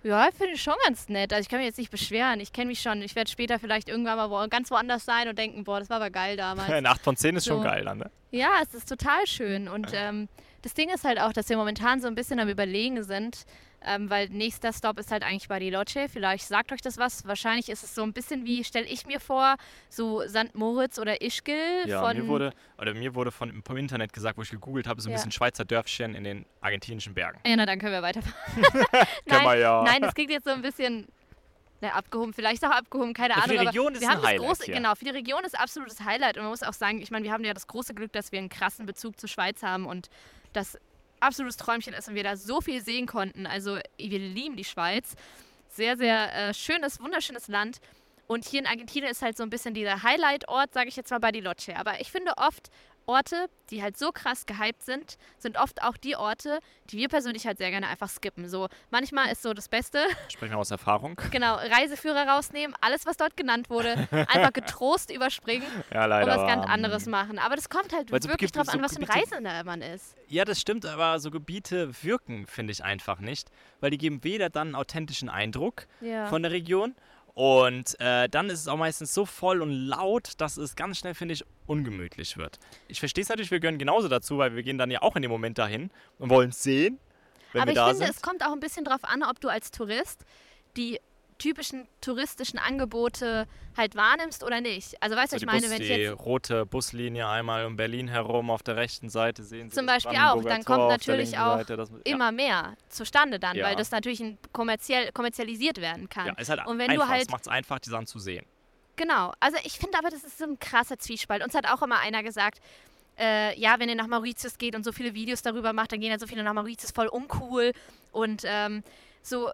Ja, finde ich schon ganz nett. Also ich kann mich jetzt nicht beschweren. Ich kenne mich schon. Ich werde später vielleicht irgendwann mal wo, ganz woanders sein und denken, boah, das war aber geil damals. Eine 8 von 10 ist schon So. geil dann, ne? ja, es ist total schön. Und ähm, das Ding ist halt auch, dass wir momentan so ein bisschen am Überlegen sind, ähm, weil nächster Stop ist halt eigentlich Bariloche. Vielleicht sagt euch das was. Wahrscheinlich ist es so ein bisschen wie, stelle ich mir vor, so St. Moritz oder Ischgl Ja, mir wurde, oder mir wurde von, vom Internet gesagt, wo ich gegoogelt habe, so ein Ja. bisschen Schweizer Dörfchen in den argentinischen Bergen. ja, na dann können wir weiterfahren. Können wir ja. Nein, das klingt jetzt so ein bisschen na, abgehoben, vielleicht auch abgehoben, keine Ja, für Ahnung. die Region ist wir ein haben das Highlight große, genau, für die Region ist absolutes Highlight. Und man muss auch sagen, ich meine, wir haben ja das große Glück, dass wir einen krassen Bezug zur Schweiz haben und das absolutes Träumchen ist und wir da so viel sehen konnten. Also wir lieben die Schweiz. Sehr, sehr äh, schönes, wunderschönes Land. Und hier in Argentinien ist halt so ein bisschen dieser Highlight-Ort, sage ich jetzt mal Bariloche. Aber ich finde oft Orte, die halt so krass gehypt sind, sind oft auch die Orte, die wir persönlich halt sehr gerne einfach skippen. So manchmal ist so das Beste, Sprechen wir aus Erfahrung. genau, Reiseführer rausnehmen, alles, was dort genannt wurde, einfach getrost überspringen Ja, und leider. was ganz aber, anderes machen. Aber das kommt halt wirklich gibt drauf an, was für ein Gebiete- Reisender man ist. Ja, das stimmt, aber so Gebiete wirken, finde ich einfach nicht. Weil die geben weder dann einen authentischen Eindruck Ja. von der Region und äh, dann ist es auch meistens so voll und laut, dass es ganz schnell, finde ich, ungemütlich wird. Ich verstehe es natürlich, wir gehören genauso dazu, weil wir gehen dann ja auch in dem Moment dahin und wollen es sehen, wenn Aber wir ich da finde, sind. es kommt auch ein bisschen drauf an, ob du als Tourist die typischen touristischen Angebote halt wahrnimmst oder nicht. Also weißt du, So die, ich meine, Bus, wenn ich die jetzt rote Buslinie einmal um Berlin herum auf der rechten Seite sehen Sie Zum Beispiel auch, dann Tor kommt natürlich auch Seite, das, ja. immer mehr zustande dann, Ja. weil das natürlich ein kommerziell, kommerzialisiert werden kann. Ja, ist halt Und wenn einfach. du halt es macht es einfach, die Sachen zu sehen. Genau. Also ich finde aber, das ist so ein krasser Zwiespalt. Uns hat auch immer einer gesagt, äh, ja, wenn ihr nach Mauritius geht und so viele Videos darüber macht, dann gehen ja so viele nach Mauritius voll uncool. Und ähm, so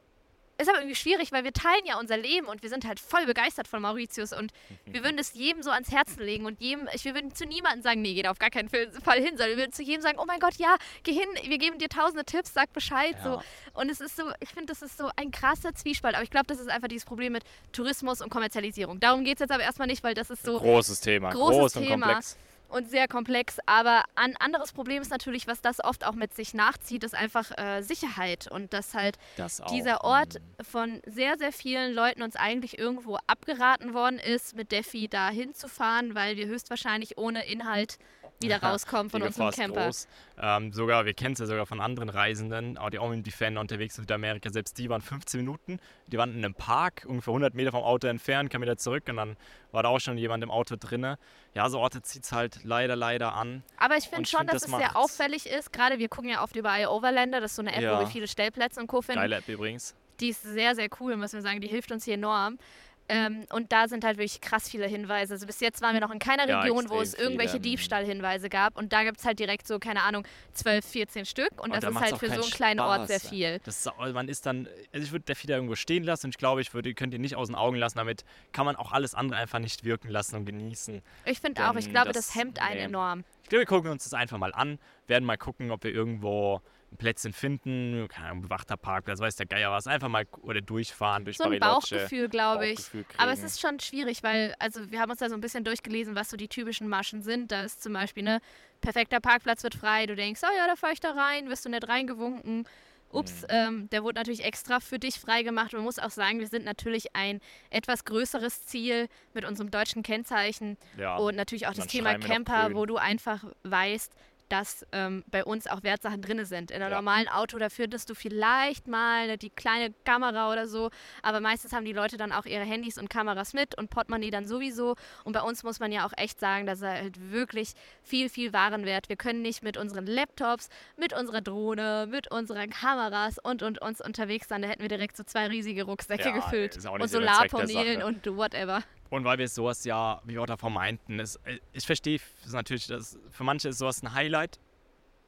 ist aber irgendwie schwierig, weil wir teilen ja unser Leben und wir sind halt voll begeistert von Mauritius und wir würden es jedem so ans Herzen legen und jedem, ich, wir würden zu niemandem sagen, nee, geh da auf gar keinen Fall hin, sondern wir würden zu jedem sagen, oh mein Gott, ja, geh hin, wir geben dir tausende Tipps, sag Bescheid. So. Ja. Und es ist so, ich finde, das ist so ein krasser Zwiespalt, aber ich glaube, das ist einfach dieses Problem mit Tourismus und Kommerzialisierung. Darum geht es jetzt aber erstmal nicht, weil das ist so Großes Thema. großes groß und Thema. komplex. Und sehr komplex. Aber ein anderes Problem ist natürlich, was das oft auch mit sich nachzieht, ist einfach äh, Sicherheit. Und dass halt Das dieser Ort mm. von sehr, sehr vielen Leuten uns eigentlich irgendwo abgeraten worden ist, mit Defi da hinzufahren, weil wir höchstwahrscheinlich ohne Inhalt wieder rauskommen von unserem Camper. groß. Ähm, sogar, wir kennen es ja sogar von anderen Reisenden, auch die auch mit Defender unterwegs in Südamerika, selbst die waren 15 Minuten, die waren in einem Park, ungefähr 100 Meter vom Auto entfernt, kam wieder zurück und dann war da auch schon jemand im Auto drinne. Ja, so Orte zieht es halt leider, leider an. Aber ich finde schon, find, dass das es sehr auffällig ist. Gerade wir gucken ja oft überall Overlander, das ist so eine App, Ja. wo wir viele Stellplätze und Co. finden. Geile App übrigens. Die ist sehr, sehr cool, müssen wir sagen. Die hilft uns hier enorm. Ähm, und da sind halt wirklich krass viele Hinweise. Also bis jetzt waren wir noch in keiner Ja, Region, wo es irgendwelche. Diebstahlhinweise gab. Und da gibt es halt direkt so, keine Ahnung, 12, 14 Stück. Und, Und das da ist halt für so einen kleinen Ort sehr Spaß. viel. Das ist, man ist dann, also ich würde der Fieder irgendwo stehen lassen und ich glaube, ich würde, ihr könnt ihn nicht aus den Augen lassen. Damit kann man auch alles andere einfach nicht wirken lassen und genießen. Ich finde auch, ich glaube, das, das- hemmt einen nee. enorm. Ich glaube, wir gucken uns das einfach mal an, werden mal gucken, ob wir irgendwo ein Plätzchen finden, keine Ahnung, bewachter Parkplatz, weiß der Geier was, einfach mal oder durchfahren durch So ein Bariloche. Bauchgefühl, glaube ich. Bauchgefühl Aber es ist schon schwierig, weil, also wir haben uns da so ein bisschen durchgelesen, was so die typischen Maschen sind. Da ist zum Beispiel, ne, perfekter Parkplatz wird frei. Du denkst, oh ja, da fahre ich da rein, wirst du nicht reingewunken. Ups, Mhm. ähm, der wurde natürlich extra für dich freigemacht. Man muss auch sagen, wir sind natürlich ein etwas größeres Ziel mit unserem deutschen Kennzeichen ja. und natürlich auch das Thema Camper, wo du einfach weißt, dass ähm, bei uns auch Wertsachen drin sind. In einem Ja. normalen Auto, da findest du vielleicht mal ne, die kleine Kamera oder so, aber meistens haben die Leute dann auch ihre Handys und Kameras mit und Portemonnaie dann sowieso. Und bei uns muss man ja auch echt sagen, dass er halt wirklich viel, viel Warenwert. Wir können nicht mit unseren Laptops, mit unserer Drohne, mit unseren Kameras und und uns unterwegs sein. Da hätten wir direkt so zwei riesige Rucksäcke Ja, gefüllt und Solarpanelen und whatever. Und weil wir sowas ja, wie wir auch davor meinten, es, äh, ich verstehe es natürlich, dass für manche ist sowas ein Highlight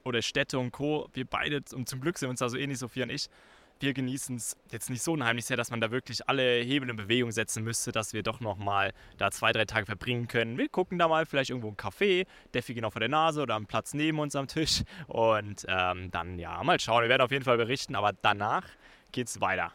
oder Städte und Co. Wir beide, und zum Glück sind uns da so ähnlich, Sophia und ich, wir genießen es jetzt nicht so unheimlich sehr, dass man da wirklich alle Hebel in Bewegung setzen müsste, dass wir doch nochmal da zwei, drei Tage verbringen können. Wir gucken da mal vielleicht irgendwo ein Café, Deffi genau vor der Nase oder am Platz neben uns am Tisch und ähm, dann ja, mal schauen. Wir werden auf jeden Fall berichten, aber danach geht's weiter.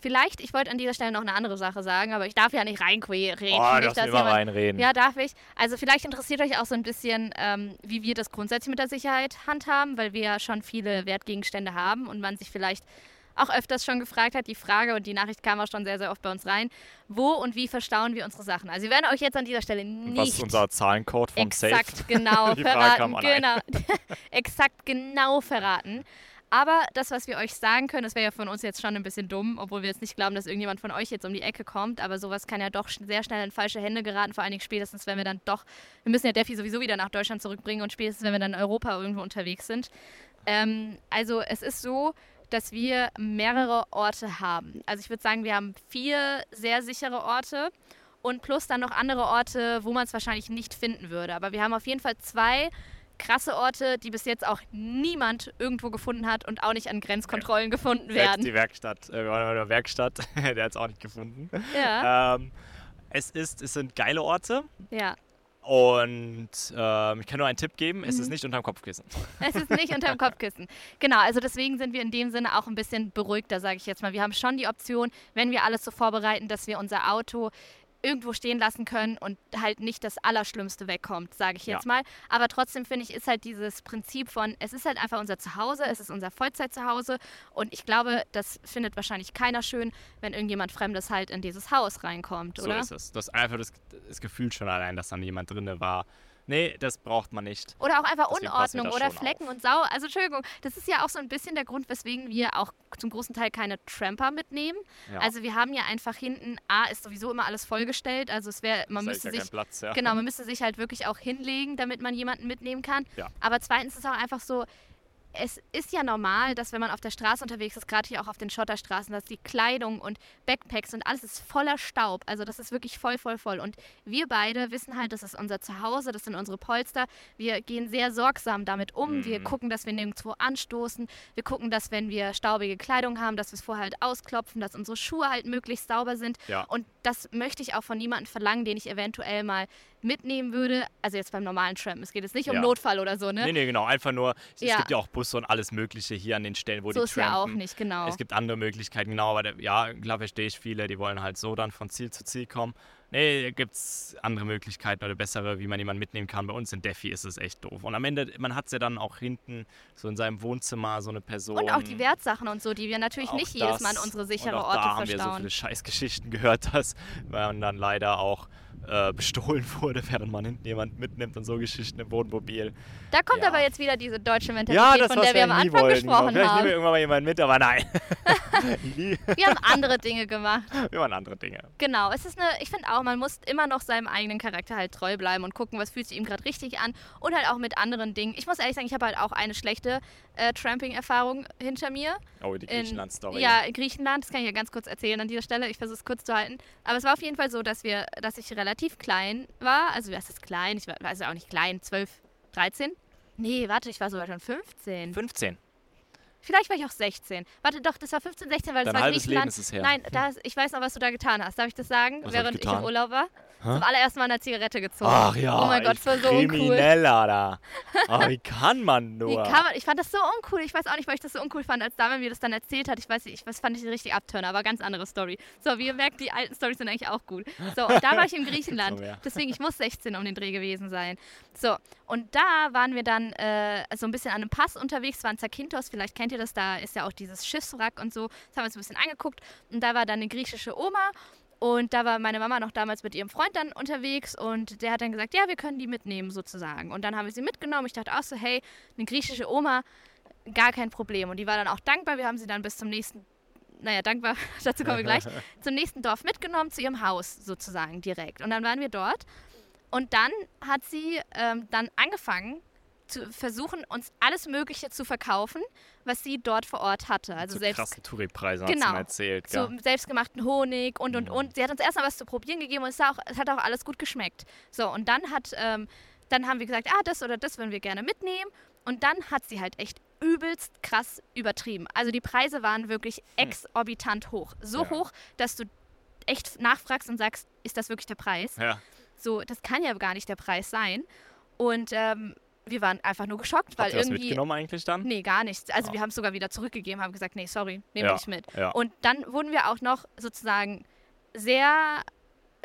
Vielleicht, ich wollte an dieser Stelle noch eine andere Sache sagen, aber ich darf ja nicht reinreden. Oh, nicht, dass mal jemand- reinreden. Ja, darf ich. Also vielleicht interessiert euch auch so ein bisschen, ähm, wie wir das grundsätzlich mit der Sicherheit handhaben, weil wir ja schon viele Wertgegenstände haben und man sich vielleicht auch öfters schon gefragt hat, die Frage und die Nachricht kam auch schon sehr, sehr oft bei uns rein, wo und wie verstauen wir unsere Sachen? Also wir werden euch jetzt an dieser Stelle nicht Was ist unser Zahlencode vom exakt Safe? genau Die Frage verraten. kam an ein. Genau, exakt genau verraten. Aber das, was wir euch sagen können, das wäre ja von uns jetzt schon ein bisschen dumm, obwohl wir jetzt nicht glauben, dass irgendjemand von euch jetzt um die Ecke kommt. Aber sowas kann ja doch sehr schnell in falsche Hände geraten, vor allen Dingen spätestens, wenn wir dann doch, wir müssen ja Defi sowieso wieder nach Deutschland zurückbringen und spätestens, wenn wir dann in Europa irgendwo unterwegs sind. Ähm, also es ist so, dass wir mehrere Orte haben. Also ich würde sagen, wir haben vier sehr sichere Orte und plus dann noch andere Orte, wo man es wahrscheinlich nicht finden würde. Aber wir haben auf jeden Fall zwei krasse Orte, die bis jetzt auch niemand irgendwo gefunden hat und auch nicht an Grenzkontrollen gefunden Selbst werden. die Werkstatt, äh, wir waren in der Werkstatt, der hat es auch nicht gefunden. Ja, Ähm, es, ist, es sind geile Orte ja. und ähm, ich kann nur einen Tipp geben, es Mhm. ist nicht unterm Kopfkissen. Es ist nicht unterm Kopfkissen. Genau, also deswegen sind wir in dem Sinne auch ein bisschen beruhigter, sage ich jetzt mal. Wir haben schon die Option, wenn wir alles so vorbereiten, dass wir unser Auto irgendwo stehen lassen können und halt nicht das Allerschlimmste wegkommt, sage ich jetzt Ja. mal. Aber trotzdem finde ich, ist halt dieses Prinzip von, es ist halt einfach unser Zuhause, es ist unser Vollzeitzuhause und ich glaube, das findet wahrscheinlich keiner schön, wenn irgendjemand Fremdes halt in dieses Haus reinkommt, So oder? ist es. Das ist einfach das, das Gefühl schon allein, dass dann jemand drin war. Nee, das braucht man nicht. Oder auch einfach Deswegen Unordnung oder Flecken und Sau. Also Entschuldigung, das ist ja auch so ein bisschen der Grund, weswegen wir auch zum großen Teil keine Tramper mitnehmen. Ja. Also wir haben ja einfach hinten, A, ist sowieso immer alles vollgestellt. Also es wäre, man müsste sich, Platz, ja. genau, man müsste sich halt wirklich auch hinlegen, damit man jemanden mitnehmen kann. Ja. Aber zweitens ist es auch einfach so, es ist ja normal, dass wenn man auf der Straße unterwegs ist, gerade hier auch auf den Schotterstraßen, dass die Kleidung und Backpacks und alles ist voller Staub. Also das ist wirklich voll, voll, voll. Und wir beide wissen halt, das ist unser Zuhause, das sind unsere Polster. Wir gehen sehr sorgsam damit um. Wir Mhm. gucken, dass wir nirgendwo anstoßen. Wir gucken, dass wenn wir staubige Kleidung haben, dass wir es vorher halt ausklopfen, dass unsere Schuhe halt möglichst sauber sind. Ja. Und das möchte ich auch von niemandem verlangen, den ich eventuell mal mitnehmen würde. Also jetzt beim normalen Tram. Es geht jetzt nicht um Ja. Notfall oder so, ne? Nee, nee, genau. Einfach nur, es Ja. gibt ja auch Busse und alles Mögliche hier an den Stellen, wo so die ist ja auch trampen. nicht, genau. Es gibt andere Möglichkeiten, genau, aber der, ja, klar verstehe ich viele, die wollen halt so dann von Ziel zu Ziel kommen. Nee, da gibt es andere Möglichkeiten oder bessere, wie man jemanden mitnehmen kann. Bei uns in Defi ist es echt doof. Und am Ende, man hat es ja dann auch hinten so in seinem Wohnzimmer so eine Person. und auch die Wertsachen und so, die wir natürlich nicht jedes Mal an unsere und sichere auch Orte da haben wir so verstauen. viele Scheißgeschichten gehört, dass man dann leider auch äh, bestohlen wurde, während man hinten jemand mitnimmt und so Geschichten im Wohnmobil. Da kommt Ja. aber jetzt wieder diese deutsche Ja, Mentalität, das von der wir am Anfang wollen. gesprochen Vielleicht nehmen wir haben. irgendwann mal jemanden mit, aber nein. Wir haben andere Dinge gemacht. Wir machen andere Dinge. Genau, es ist eine, ich finde auch, man muss immer noch seinem eigenen Charakter halt treu bleiben und gucken, was fühlt sich ihm gerade richtig an und halt auch mit anderen Dingen. Ich muss ehrlich sagen, ich habe halt auch eine schlechte äh, Tramping-Erfahrung hinter mir. Oh, die Griechenland-Story. Ja, Griechenland, das kann ich ja ganz kurz erzählen an dieser Stelle. Ich versuche es kurz zu halten. Aber es war auf jeden Fall so, dass wir, dass ich relativ klein war. Also, was ist klein? Ich war also auch nicht klein, 12, 13. Nee, warte, ich war sogar schon 15. 15. Vielleicht war ich auch 16. Warte, doch, das war 15, 16, weil das Dein war halbes Leben Griechenland. ist her. Nein, das, ich weiß noch, was du da getan hast. Darf ich das sagen? Was ich Während ich, getan? im Urlaub war? Zum allerersten Mal eine Zigarette gezogen. Ach ja, Oh mein Gott, ich war so uncool. Krimineller da. Ach, wie kann man Wie nur? kann man, ich fand das so uncool. Ich weiß auch nicht, weil ich das so uncool fand, als Dame mir das dann erzählt hat. Ich weiß nicht, ich, was fand ich richtig abturner, aber ganz andere Story. So, wie ihr merkt, die alten Stories sind eigentlich auch gut. So, und da war ich in Griechenland. Deswegen, ich muss 16 um den Dreh gewesen sein. So, und da waren wir dann äh, so ein bisschen an einem Pass unterwegs. Es war in Zakynthos, vielleicht kennt ihr das, da ist ja auch dieses Schiffswrack und so. Das haben wir uns ein bisschen angeguckt. Und da war dann eine griechische Oma. Und da war meine Mama noch damals mit ihrem Freund dann unterwegs und der hat dann gesagt, ja, wir können die mitnehmen sozusagen. Und dann haben wir sie mitgenommen. Ich dachte auch so, hey, eine griechische Oma, gar kein Problem. Und die war dann auch dankbar. Wir haben sie dann bis zum nächsten, naja, dankbar, dazu kommen wir gleich, zum nächsten Dorf mitgenommen, zu ihrem Haus sozusagen direkt. Und dann waren wir dort. Und dann hat sie ähm, dann angefangen zu versuchen, uns alles Mögliche zu verkaufen, was sie dort vor Ort hatte. Also Zu selbst krassen Touri-Preisen hat sie Genau. mir erzählt. so gell? selbstgemachten Honig und und Mhm. und. Sie hat uns erstmal was zu probieren gegeben und es, auch, es hat auch alles gut geschmeckt. So, und dann hat, ähm, dann haben wir gesagt, ah, das oder das würden wir gerne mitnehmen. Und dann hat sie halt echt übelst krass übertrieben. Also die Preise waren wirklich exorbitant hoch. So Ja. hoch, dass du echt nachfragst und sagst, ist das wirklich der Preis? Ja. So, das kann ja gar nicht der Preis sein. Und ähm, wir waren einfach nur geschockt, weil Habt ihr was irgendwie. mitgenommen eigentlich dann? Nee, gar nichts. Also Ah. wir haben es sogar wieder zurückgegeben, haben gesagt, nee, sorry, nehmen wir Ja, nicht mit. ja. Und dann wurden wir auch noch sozusagen sehr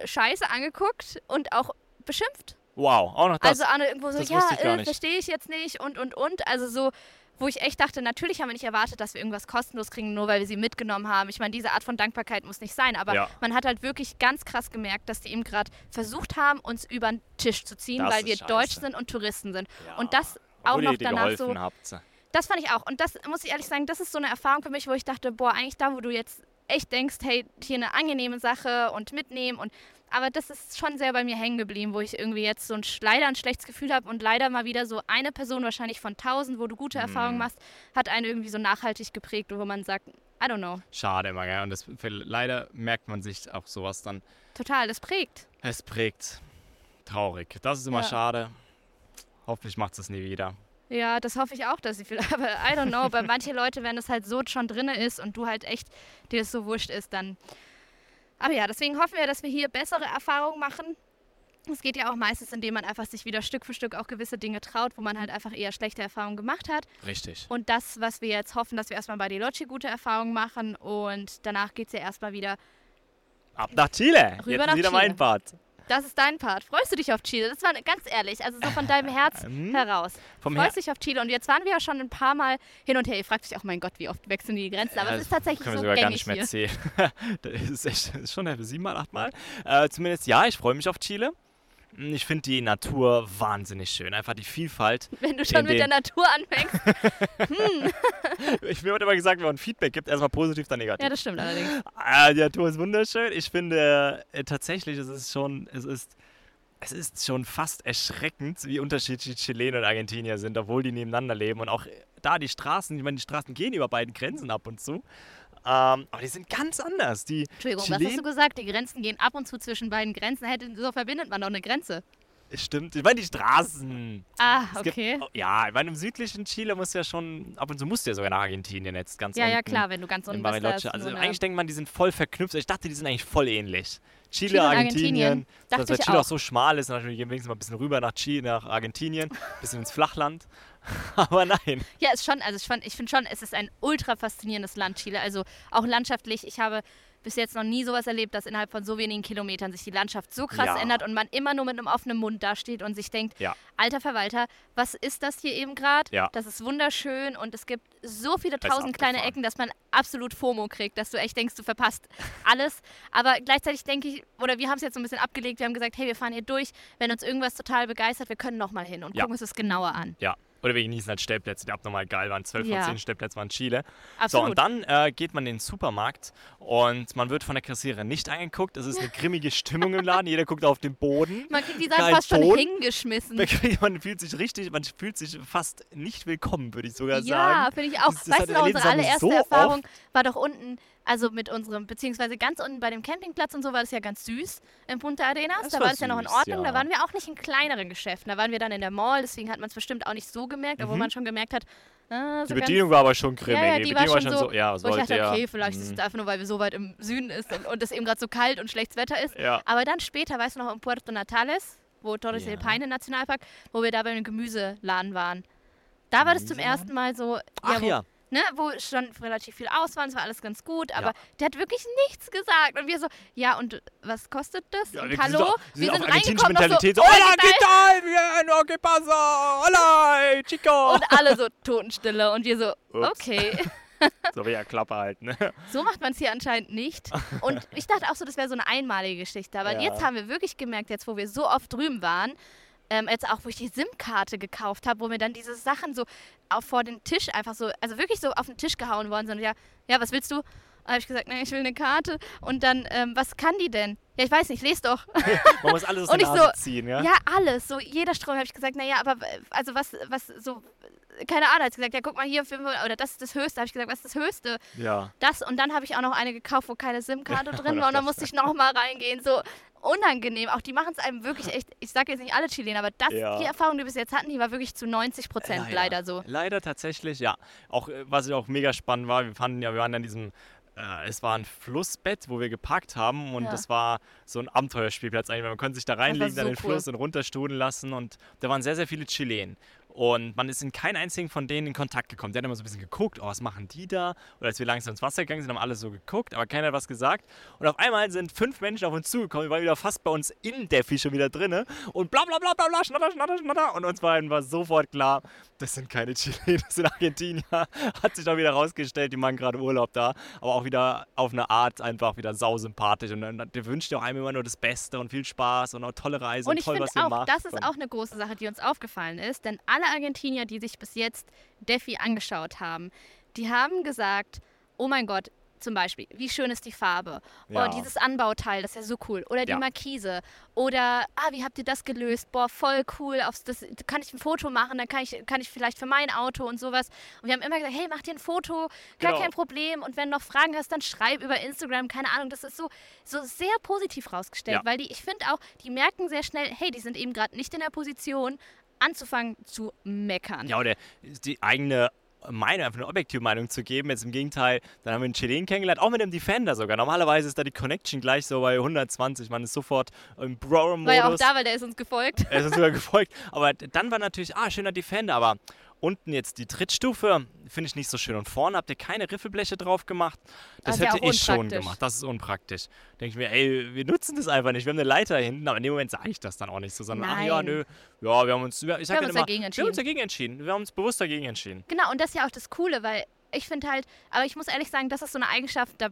scheiße angeguckt und auch beschimpft. Wow, auch noch das. also Anne irgendwo so, das ja, ich äh, verstehe ich jetzt nicht und und und. Also so, wo ich echt dachte, natürlich haben wir nicht erwartet, dass wir irgendwas kostenlos kriegen, nur weil wir sie mitgenommen haben. Ich meine, diese Art von Dankbarkeit muss nicht sein, aber Ja. man hat halt wirklich ganz krass gemerkt, dass die eben gerade versucht haben, uns über den Tisch zu ziehen, Das weil wir scheiße. Deutsch sind und Touristen sind. Ja. Und das auch Obwohl noch danach so. habt. Das fand ich auch. Und das muss ich ehrlich sagen, das ist so eine Erfahrung für mich, wo ich dachte, boah, eigentlich da, wo du jetzt echt denkst, hey, hier eine angenehme Sache und mitnehmen und aber das ist schon sehr bei mir hängen geblieben, wo ich irgendwie jetzt so ein leider ein schlechtes Gefühl habe und leider mal wieder so eine Person wahrscheinlich von tausend, wo du gute Erfahrungen Mhm. machst, hat einen irgendwie so nachhaltig geprägt, wo man sagt, I don't know, Schade immer, gell? Und das, leider merkt man sich auch sowas dann. total, das prägt. Es prägt. Traurig. Das ist immer Ja. schade. Hoffentlich macht es nie wieder. Ja, das hoffe ich auch, dass sie viel, aber I don't know, bei manchen Leute, wenn es halt so schon drin ist und du halt echt dir das so wurscht ist, dann. Aber ja, deswegen hoffen wir, dass wir hier bessere Erfahrungen machen. Es geht ja auch meistens, indem man einfach sich wieder Stück für Stück auch gewisse Dinge traut, wo man halt einfach eher schlechte Erfahrungen gemacht hat. Richtig. Und das, was wir jetzt hoffen, dass wir erstmal bei Deloci gute Erfahrungen machen und danach geht es ja erstmal wieder. Ab nach Chile. Rüber Jetzt nach wieder Chile. mein Part. Das ist dein Part. Freust du dich auf Chile? Das war ganz ehrlich, also so von deinem Herz Ähm, heraus. Vom Her Freust dich auf Chile und jetzt waren wir ja schon ein paar Mal hin und her. Ihr fragt euch auch, mein Gott, wie oft wechseln die Grenzen? Aber Ja, es ist tatsächlich können wir so sogar gar nicht mehr hier. zählen. das ist echt das ist schon siebenmal, achtmal. Äh, zumindest ja, ich freue mich auf Chile. Ich finde die Natur wahnsinnig schön. Einfach die Vielfalt. Wenn du schon mit der Natur anfängst. Ich, mir wurde immer gesagt, wenn man Feedback gibt, erstmal positiv, dann negativ. Ja, das stimmt allerdings. Ah, die Natur ist wunderschön. Ich finde äh, tatsächlich, es ist schon, es ist, es ist schon fast erschreckend, wie unterschiedlich Chilenen und Argentinier sind, obwohl die nebeneinander leben. Und auch da die Straßen, ich meine, die Straßen gehen über beiden Grenzen ab und zu. Ähm, aber die sind ganz anders. Die Entschuldigung, was Chilen- hast du gesagt? Die Grenzen gehen ab und zu zwischen beiden Grenzen. So verbindet man doch eine Grenze. Stimmt, ich meine die Straßen. Ah, Es gibt- okay. oh, ja, ich meine, im südlichen Chile muss ja schon, ab und zu musst du ja sogar nach Argentinien jetzt ganz Ja, ja, unten. klar, wenn du ganz unten bist. Also so eigentlich denkt man, die sind voll verknüpft. Ich dachte, die sind eigentlich voll ähnlich. Chile, Chile Argentinien. Argentinien. Das, Dachte weil ich Chile auch. auch. so schmal ist, natürlich gehen wir wenigstens mal ein bisschen rüber nach Chile, nach Argentinien, bisschen ins Flachland. Aber nein. Ja, ist schon, also ich, fand- ich finde schon, es ist ein ultra faszinierendes Land, Chile. Also auch landschaftlich. Ich habe bis jetzt noch nie sowas erlebt, dass innerhalb von so wenigen Kilometern sich die Landschaft so krass Ja. ändert und man immer nur mit einem offenen Mund dasteht und sich denkt, Ja. alter Verwalter, was ist das hier eben gerade? Ja. Das ist wunderschön und es gibt so viele Das tausend kleine. Ecken, dass man absolut FOMO kriegt, dass du echt denkst, du verpasst alles. Aber gleichzeitig denke ich, oder wir haben es jetzt so ein bisschen abgelegt, wir haben gesagt, hey, wir fahren hier durch, wenn uns irgendwas total begeistert, wir können nochmal hin und gucken uns das genauer an. Ja. Oder wir genießen halt Stellplätze, die abnormal geil waren. 12 Ja. von 10 Stellplätze waren Chile. So, Absolut. und dann äh, geht man in den Supermarkt und man wird von der Kassiererin nicht angeguckt. Es ist eine grimmige Stimmung im Laden. Jeder guckt auf den Boden. man kriegt die Sachen fast schon Ton. hingeschmissen. Man fühlt sich richtig, man fühlt sich fast nicht willkommen, würde ich sogar Ja, sagen. finde ich auch. Das- das weißt du noch, unsere allererste so Erfahrung oft. war doch unten, also mit unserem, beziehungsweise ganz unten bei dem Campingplatz und so war das ja ganz süß in Punta Arenas. Das da war war es ja noch in Ordnung. ja. Da waren wir auch nicht in kleineren Geschäften. Da waren wir dann in der Mall, deswegen hat man es bestimmt auch nicht so gemerkt, obwohl man schon gemerkt hat, ah, so Mhm. Die Bedienung war aber schon grimmig. Ja, ja, die die war Bedienung schon so, ja, was wo ich wollt dachte, ihr? okay, vielleicht ist Mhm. es einfach nur, weil wir so weit im Süden ist und, und es eben gerade so kalt und schlechtes Wetter ist. Ja. Aber dann später, weißt du noch, in Puerto Natales, wo Torres Ja. del Paine Nationalpark, wo wir da bei einem Gemüseladen waren. Da war das zum ersten Mal so, Ach ja. Ne, wo schon relativ viel Auswahl, es war alles ganz gut, aber Ja. der hat wirklich nichts gesagt. Und wir so, ja, und was kostet das? Ja, und hallo? sind, wir sind argentinische reingekommen, noch so, oh, Hola, ¿qué tal? Bien, no, ¿qué pasa? Hola, chico. Und alle so Totenstille und wir so, Ups. okay. so wie ja Klappe halt, ne? So macht man es hier anscheinend nicht. Und ich dachte auch so, das wäre so eine einmalige Geschichte. Aber Ja. jetzt haben wir wirklich gemerkt, jetzt wo wir so oft drüben waren, ähm, jetzt auch, wo ich die SIM-Karte gekauft habe, wo mir dann diese Sachen so auf, vor den Tisch einfach so, also wirklich so auf den Tisch gehauen worden sind. Ja, ja, was willst du? habe ich gesagt, nee, ich will eine Karte. Und dann, ähm, was kann die denn? Ja, ich weiß nicht, les doch. Man muss alles aus Und der ich Nase so, ziehen, ja? Ja, alles. So jeder Strom habe ich gesagt, naja, aber äh, also was, was so, keine Ahnung, hat gesagt, ja, guck mal hier, 500 oder das ist das Höchste. habe ich gesagt, was ist das Höchste? Ja. Das und dann habe ich auch noch eine gekauft, wo keine SIM-Karte drin war und dann musste ich nochmal reingehen. So unangenehm. Auch die machen es einem wirklich echt, ich sage jetzt nicht alle Chilenen, aber das, Ja. die Erfahrung, die wir bis jetzt hatten, die war wirklich zu 90 Prozent leider. so. Leider tatsächlich, ja. Auch äh, was auch mega spannend war, wir fanden ja, wir waren an diesem, äh, es war ein Flussbett, wo wir geparkt haben und Ja. das war so ein Abenteuerspielplatz eigentlich, man konnte sich da reinlegen, dann so den cool. Fluss und runterstudeln lassen und da waren sehr, sehr viele Chilenen. Und man ist in keinen einzigen von denen in Kontakt gekommen. Der hat immer so ein bisschen geguckt, oh, was machen die da? Oder als wir langsam ins Wasser gegangen sind, haben alle so geguckt, aber keiner hat was gesagt. Und auf einmal sind fünf Menschen auf uns zugekommen, wir waren wieder fast bei uns in Defi schon wieder drinne und bla bla bla bla bla, schnatter, schnatter, schnatter. Und uns beiden war sofort klar, das sind keine Chilenen, das sind Argentinier. Hat sich auch wieder rausgestellt, die machen gerade Urlaub da, aber auch wieder auf eine Art einfach wieder sausympathisch. Und dann, der wünscht ja auch einem immer nur das Beste und viel Spaß und auch tolle Reise und, Und ich toll, finde was ihr auch, macht. das ist und auch eine große Sache, die uns aufgefallen ist, denn alle Argentinier, die sich bis jetzt Defi angeschaut haben, die haben gesagt, oh mein Gott, zum Beispiel, wie schön ist die Farbe? Ja. Oder dieses Anbauteil, das ist ja so cool. Oder die Ja. Markise. Oder, ah, wie habt ihr das gelöst? Boah, voll cool. Aufs, das, kann ich ein Foto machen? Dann kann ich, kann ich vielleicht für mein Auto und sowas. Und wir haben immer gesagt, hey, mach dir ein Foto, gar Genau. kein Problem. Und wenn du noch Fragen hast, dann schreib über Instagram, keine Ahnung. Das ist so, so sehr positiv rausgestellt, Ja. weil die, ich finde auch, die merken sehr schnell, hey, die sind eben gerade nicht in der Position, anzufangen zu meckern. Ja, oder die eigene Meinung, einfach eine objektive Meinung zu geben. Jetzt im Gegenteil, dann haben wir einen Chilen kennengelernt, auch mit dem Defender sogar. Normalerweise ist da die Connection gleich so bei 120. Man ist sofort im Bro-Modus. War ja auch da, weil der ist uns gefolgt. Er ist uns sogar gefolgt. Aber dann war natürlich, ah, schöner Defender. Aber unten jetzt die Trittstufe finde ich nicht so schön. Und vorne habt ihr keine Riffelbleche drauf gemacht. Das ja hätte auch ich schon gemacht. Das ist unpraktisch. Denke ich mir, ey, wir nutzen das einfach nicht. Wir haben eine Leiter hinten, aber in dem Moment sage ich das dann auch nicht so, sondern, ach ja, Nein. nö, ja, wir haben uns, wir, ich sag haben uns immer, dagegen wir haben uns entschieden. dagegen entschieden. Wir haben uns bewusst dagegen entschieden. Genau, und das ist ja auch das Coole, weil ich finde halt, aber ich muss ehrlich sagen, das ist so eine Eigenschaft, da,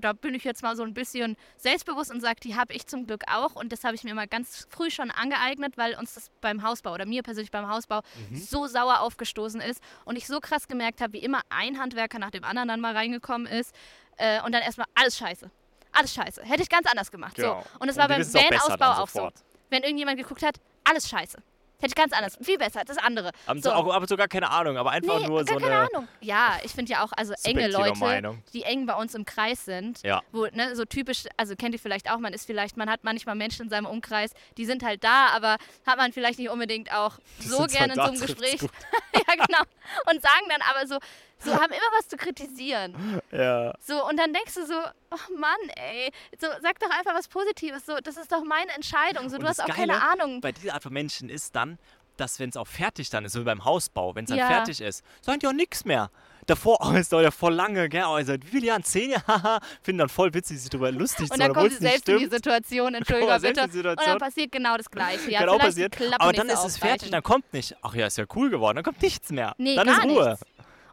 da bin ich jetzt mal so ein bisschen selbstbewusst und sage, die habe ich zum Glück auch. Und das habe ich mir mal ganz früh schon angeeignet, weil uns das beim Hausbau oder mir persönlich beim Hausbau Mhm. so sauer aufgestoßen ist und ich so krass gemerkt habe, wie immer ein Handwerker nach dem anderen dann mal reingekommen ist äh, und dann erstmal alles scheiße. Alles scheiße. Hätte ich ganz anders gemacht. So. Und es war Genau. beim auch Van-Ausbau dann auch so. Wenn irgendjemand geguckt hat, alles scheiße. Hätte ich ganz anders. Viel besser, das andere. Haben So. so. auch, aber sogar keine Ahnung, aber einfach Nee, nur gar so keine eine. Ahnung. Ja, ich finde ja auch, also enge Leute, Meinung. die eng bei uns im Kreis sind, Ja. wo, ne, so typisch, also kennt ihr vielleicht auch, man ist vielleicht, man hat manchmal Menschen in seinem Umkreis, die sind halt da, aber hat man vielleicht nicht unbedingt auch so sind gerne in so einem Gespräch. ja, genau. Und sagen dann aber so, so haben immer was zu kritisieren. Ja. So, und dann denkst du so, oh Mann, ey, so, sag doch einfach was Positives. So, das ist doch meine Entscheidung. So, Und du hast auch keine Geile Ahnung. Bei dieser Art von Menschen ist dann, dass wenn es auch fertig dann ist, so wie beim Hausbau, wenn es dann Ja. fertig ist, sagen die auch nichts mehr. davor, oh, dauert ja voll lange, gell? Oh, seit wie vielen Jahren? Zehn Jahre? Haha. Finden dann voll witzig, sich darüber lustig zu Und dann kommt sie selbst in die. Situation, Entschuldigung selbst bitte. Und dann passiert genau das Gleiche. Ja, die Klappe Aber dann ist es fertig, dann kommt nicht, ach ja, ist ja cool geworden, dann kommt nichts mehr. Nee, dann gar ist Ruhe. nichts.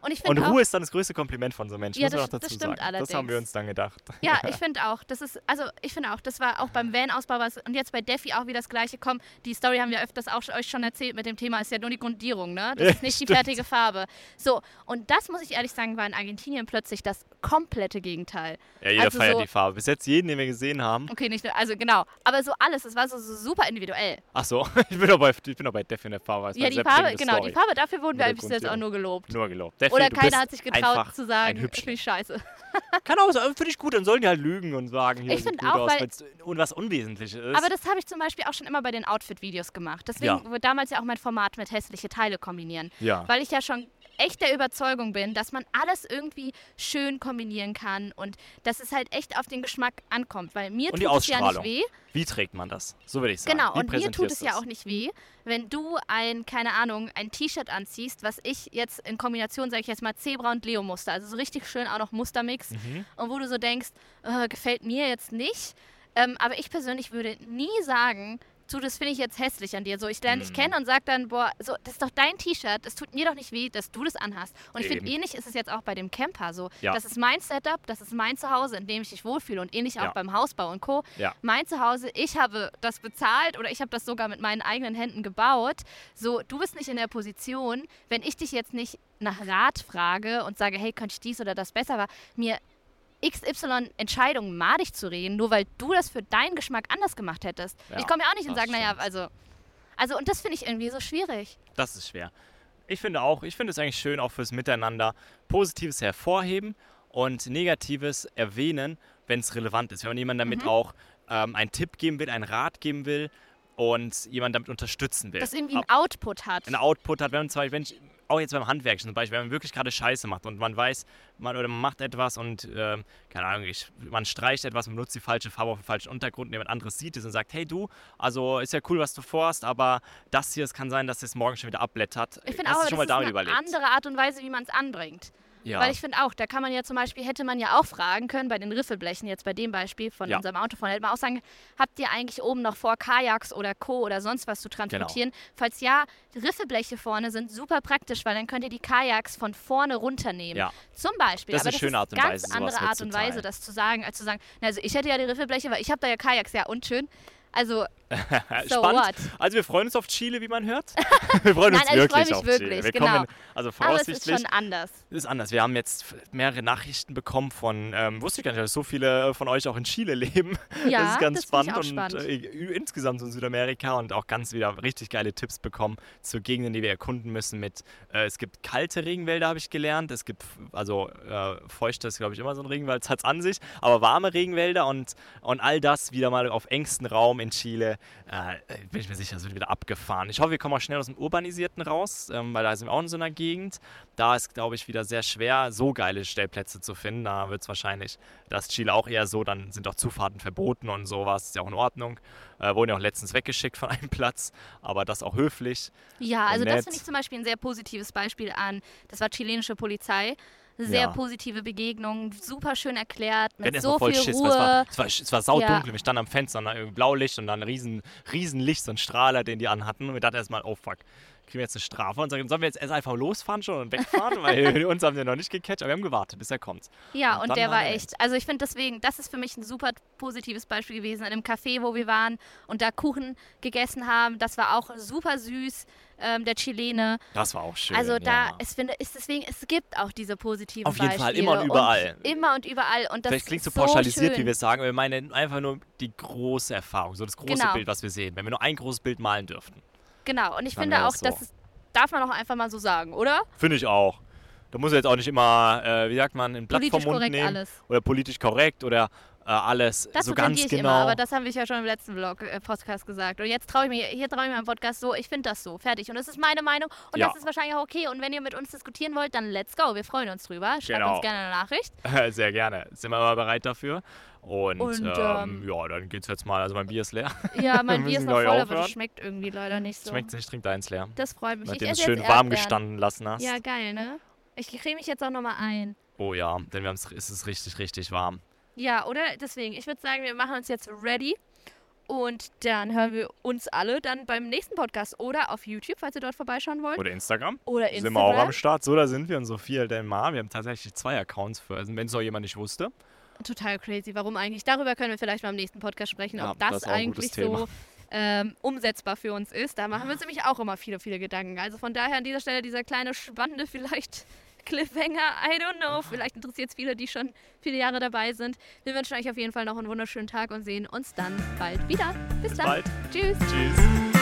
Und ich Und finde auch, Ruhe ist dann das größte Kompliment von so Menschen, Ja, das- das stimmt sagen. Das haben wir allerdings. uns dann gedacht. Ja, ich finde auch. Das ist, also ich finde auch, das war auch beim Van-Ausbau was und jetzt bei Defi auch wieder das gleiche kommen. Die Story haben wir öfters auch euch schon erzählt mit dem Thema, ist ja nur die Grundierung, ne? Das ist nicht die fertige Farbe. So, und das muss ich ehrlich sagen, war in Argentinien plötzlich das komplette Gegenteil. Ja, jeder Also feiert so- die Farbe. Bis jetzt jeden, den wir gesehen haben. Okay, nicht nur, also genau. Aber so alles, es war so, so super individuell. Ach so, ich bin doch bei, ich bin doch bei Defi in der Farbe. Ja, die Farbe, genau, Story. die Farbe, dafür wurden wir bis jetzt auch nur gelobt. Nur gelobt. Defi, Oder keiner hat sich getraut zu sagen, Hübscher. finde ich scheiße. Kann auch sein, finde ich gut, dann sollen die halt lügen und sagen, hier Ich sieht gut auch, aus, und was Unwesentliches ist. Aber das habe ich zum Beispiel auch schon immer bei den Outfit-Videos gemacht. Deswegen Ja. wurde damals ja auch mein Format mit hässliche Teile kombinieren. ja. Weil ich ja schon echt der Überzeugung bin, dass man alles irgendwie schön kombinieren kann und dass es halt echt auf den Geschmack ankommt. Weil mir Und tut es ja nicht weh. Wie trägt man das? So würde ich sagen. Genau, Wie und mir tut es ja auch nicht weh, wenn du ein, keine Ahnung, ein T-Shirt anziehst, was ich jetzt in Kombination, sage ich jetzt mal, Zebra und Leo-Muster, also so richtig schön auch noch Mustermix Mhm. und wo du so denkst, äh, gefällt mir jetzt nicht. Ähm, aber ich persönlich würde nie sagen, du, das finde ich jetzt hässlich an dir. So, ich lerne dich Mhm. kennen und sag dann, boah, so, das ist doch dein T-Shirt, das tut mir doch nicht weh, dass du das anhast. Und ich finde, ähnlich ist es jetzt auch bei dem Camper so. Ja. Das ist mein Setup, das ist mein Zuhause, in dem ich mich wohlfühle und ähnlich auch Ja. beim Hausbau und Co. Ja. Mein Zuhause, ich habe das bezahlt oder ich habe das sogar mit meinen eigenen Händen gebaut. So, du bist nicht in der Position, wenn ich dich jetzt nicht nach Rat frage und sage, hey, könnte ich dies oder das besser, war mir XY Entscheidungen madig zu reden, nur weil du das für deinen Geschmack anders gemacht hättest. Ja, ich komme ja auch nicht und sage, naja, also, also und das finde ich irgendwie so schwierig. Das ist schwer. Ich finde auch, ich finde es eigentlich schön, auch fürs Miteinander Positives hervorheben und Negatives erwähnen, wenn es relevant ist. Wenn man jemandem damit Mhm. auch ähm, einen Tipp geben will, einen Rat geben will und jemanden damit unterstützen will. Dass irgendwie ein Output hat. einen Output hat, wenn man zum Beispiel, wenn ich, auch jetzt beim Handwerk zum Beispiel, wenn man wirklich gerade Scheiße macht und man weiß, man oder man macht etwas und, ähm, keine Ahnung, ich, man streicht etwas, man benutzt die falsche Farbe auf den falschen Untergrund und jemand anderes sieht es und sagt, hey du, also ist ja cool, was du vorhast, aber das hier, es kann sein, dass es morgen schon wieder abblättert. Ich finde auch, aber schon mal das ist eine überlegt? andere Art und Weise, wie man es anbringt. Ja. Weil ich finde auch, da kann man ja zum Beispiel, hätte man ja auch fragen können, bei den Riffelblechen, jetzt bei dem Beispiel von Ja. unserem Autofreund, hätte man auch sagen, habt ihr eigentlich oben noch vor, Kajaks oder Co. oder sonst was zu Genau. transportieren? Falls ja, Riffelbleche vorne sind super praktisch, weil dann könnt ihr die Kajaks von vorne runternehmen. Ja. Zum Beispiel. Das ist eine schöne Art und ganz Weise, sowas andere Art und. Weise, das zu sagen, als zu sagen, na, also ich hätte ja die Riffelbleche, weil ich habe da ja Kajaks, ja und schön. Also, so Spannend. what? Also wir freuen uns auf Chile, wie man hört. wir freuen uns Nein, also ich freu wirklich mich auf wirklich, Chile. Wir genau. kommen, also Aber es ist voraussichtlich, schon anders. Ist anders. Wir haben jetzt mehrere Nachrichten bekommen von, ähm, wusste ich gar nicht, dass so viele von euch auch in Chile leben. Ja, das ist ganz das ich spannend und spannend. Äh, insgesamt so in Südamerika und auch ganz wieder richtig geile Tipps bekommen zu Gegenden, die wir erkunden müssen. Mit äh, es gibt kalte Regenwälder, habe ich gelernt. Es gibt also äh, feuchte ist glaube ich immer so ein Regenwald, hat es an sich, aber warme Regenwälder und und all das wieder mal auf engstem Raum in Chile. Äh, bin ich mir sicher, das wird wieder abgefahren. Ich hoffe, wir kommen auch schnell aus dem urbanisierten raus, ähm, weil da sind wir auch in so einer Gegend. Da ist glaube ich wieder sehr schwer, so geile Stellplätze zu finden. Da wird es wahrscheinlich, dass Chile auch eher so, dann sind auch Zufahrten verboten und sowas, ist ja auch in Ordnung. Äh, wurden ja auch letztens weggeschickt von einem Platz, aber das auch höflich. Ja, also das nett. finde ich zum Beispiel ein sehr positives Beispiel an. Das war chilenische Polizei. Sehr Ja. positive Begegnung, super schön erklärt, mit so viel Schiss, Ruhe. es war, es war, es war saudunkel. Ja. Wir standen am Fenster und dann irgendwie Blaulicht und dann ein riesen, riesen Licht, so ein Strahler, den die anhatten. Und wir dachten erstmal, oh fuck, kriegen wir jetzt eine Strafe und sagen, sollen wir jetzt erst einfach losfahren schon und wegfahren? weil uns haben wir noch nicht gecatcht, aber wir haben gewartet, bis er kommt. Ja, Und und, der war echt, also ich finde deswegen, das ist für mich ein super positives Beispiel gewesen. In einem Café, wo wir waren und da Kuchen gegessen haben, das war auch super süß, ähm, der Chilene. Das war auch schön. Also da, ja. es finde, ist deswegen, es gibt auch diese positiven Auf jeden Beispiele. Fall, immer und überall. immer und überall. Und das Vielleicht klingt so pauschalisiert, schön. wie wir es sagen, aber wir meinen einfach nur die große Erfahrung, so das große Genau. Bild, was wir sehen. Wenn wir nur ein großes Bild malen dürften. Genau, und ich Dann finde auch, das so. das darf man auch einfach mal so sagen, oder? Finde ich auch. Da muss er jetzt auch nicht immer, äh, wie sagt man, ein Blatt vom Politisch Mund korrekt nehmen. alles. Oder politisch korrekt oder äh, alles Das so ganz ich genau. immer, aber das haben wir ja schon im letzten Vlog, äh, Podcast gesagt. Und jetzt traue ich mir, hier traue ich mir im Podcast so, ich finde das so, fertig. Und das ist meine Meinung und Ja. das ist wahrscheinlich auch okay. Und wenn ihr mit uns diskutieren wollt, dann let's go. Wir freuen uns drüber. Schreibt Genau. uns gerne eine Nachricht. Sehr gerne. Sind wir aber bereit dafür. Und, Und, ähm, ähm, ja, dann geht's jetzt mal. Also mein Bier ist leer. Ja, mein Bier ist noch voll, aber aufhören. das schmeckt irgendwie leider nicht so. Schmeckt nicht, trink deins leer. Das freut mich. Ich Nachdem du es schön warm gestanden lassen hast. Ja, geil, ne? Ich creme mich jetzt auch nochmal ein. Oh ja, denn wir haben's, es ist richtig, richtig warm. Ja, oder? Deswegen, ich würde sagen, wir machen uns jetzt ready. Und dann hören wir uns alle dann beim nächsten Podcast oder auf YouTube, falls ihr dort vorbeischauen wollt. Oder Instagram. Oder Sind wir auch am Instagram. Start. So, da sind wir und Sophia Delmar. Wir haben tatsächlich zwei Accounts für. Also, wenn es noch jemand nicht wusste. Total crazy. Warum eigentlich? Darüber können wir vielleicht mal im nächsten Podcast sprechen, Ja, ob das, das auch eigentlich so ähm, umsetzbar für uns ist. Da machen wir uns nämlich auch immer viele, viele Gedanken. Also von daher an dieser Stelle dieser kleine, spannende vielleicht Cliffhanger. I don't know. Vielleicht interessiert es viele, die schon viele Jahre dabei sind. Wir wünschen euch auf jeden Fall noch einen wunderschönen Tag und sehen uns dann bald wieder. Bis, dann. bald. Tschüss. Tschüss.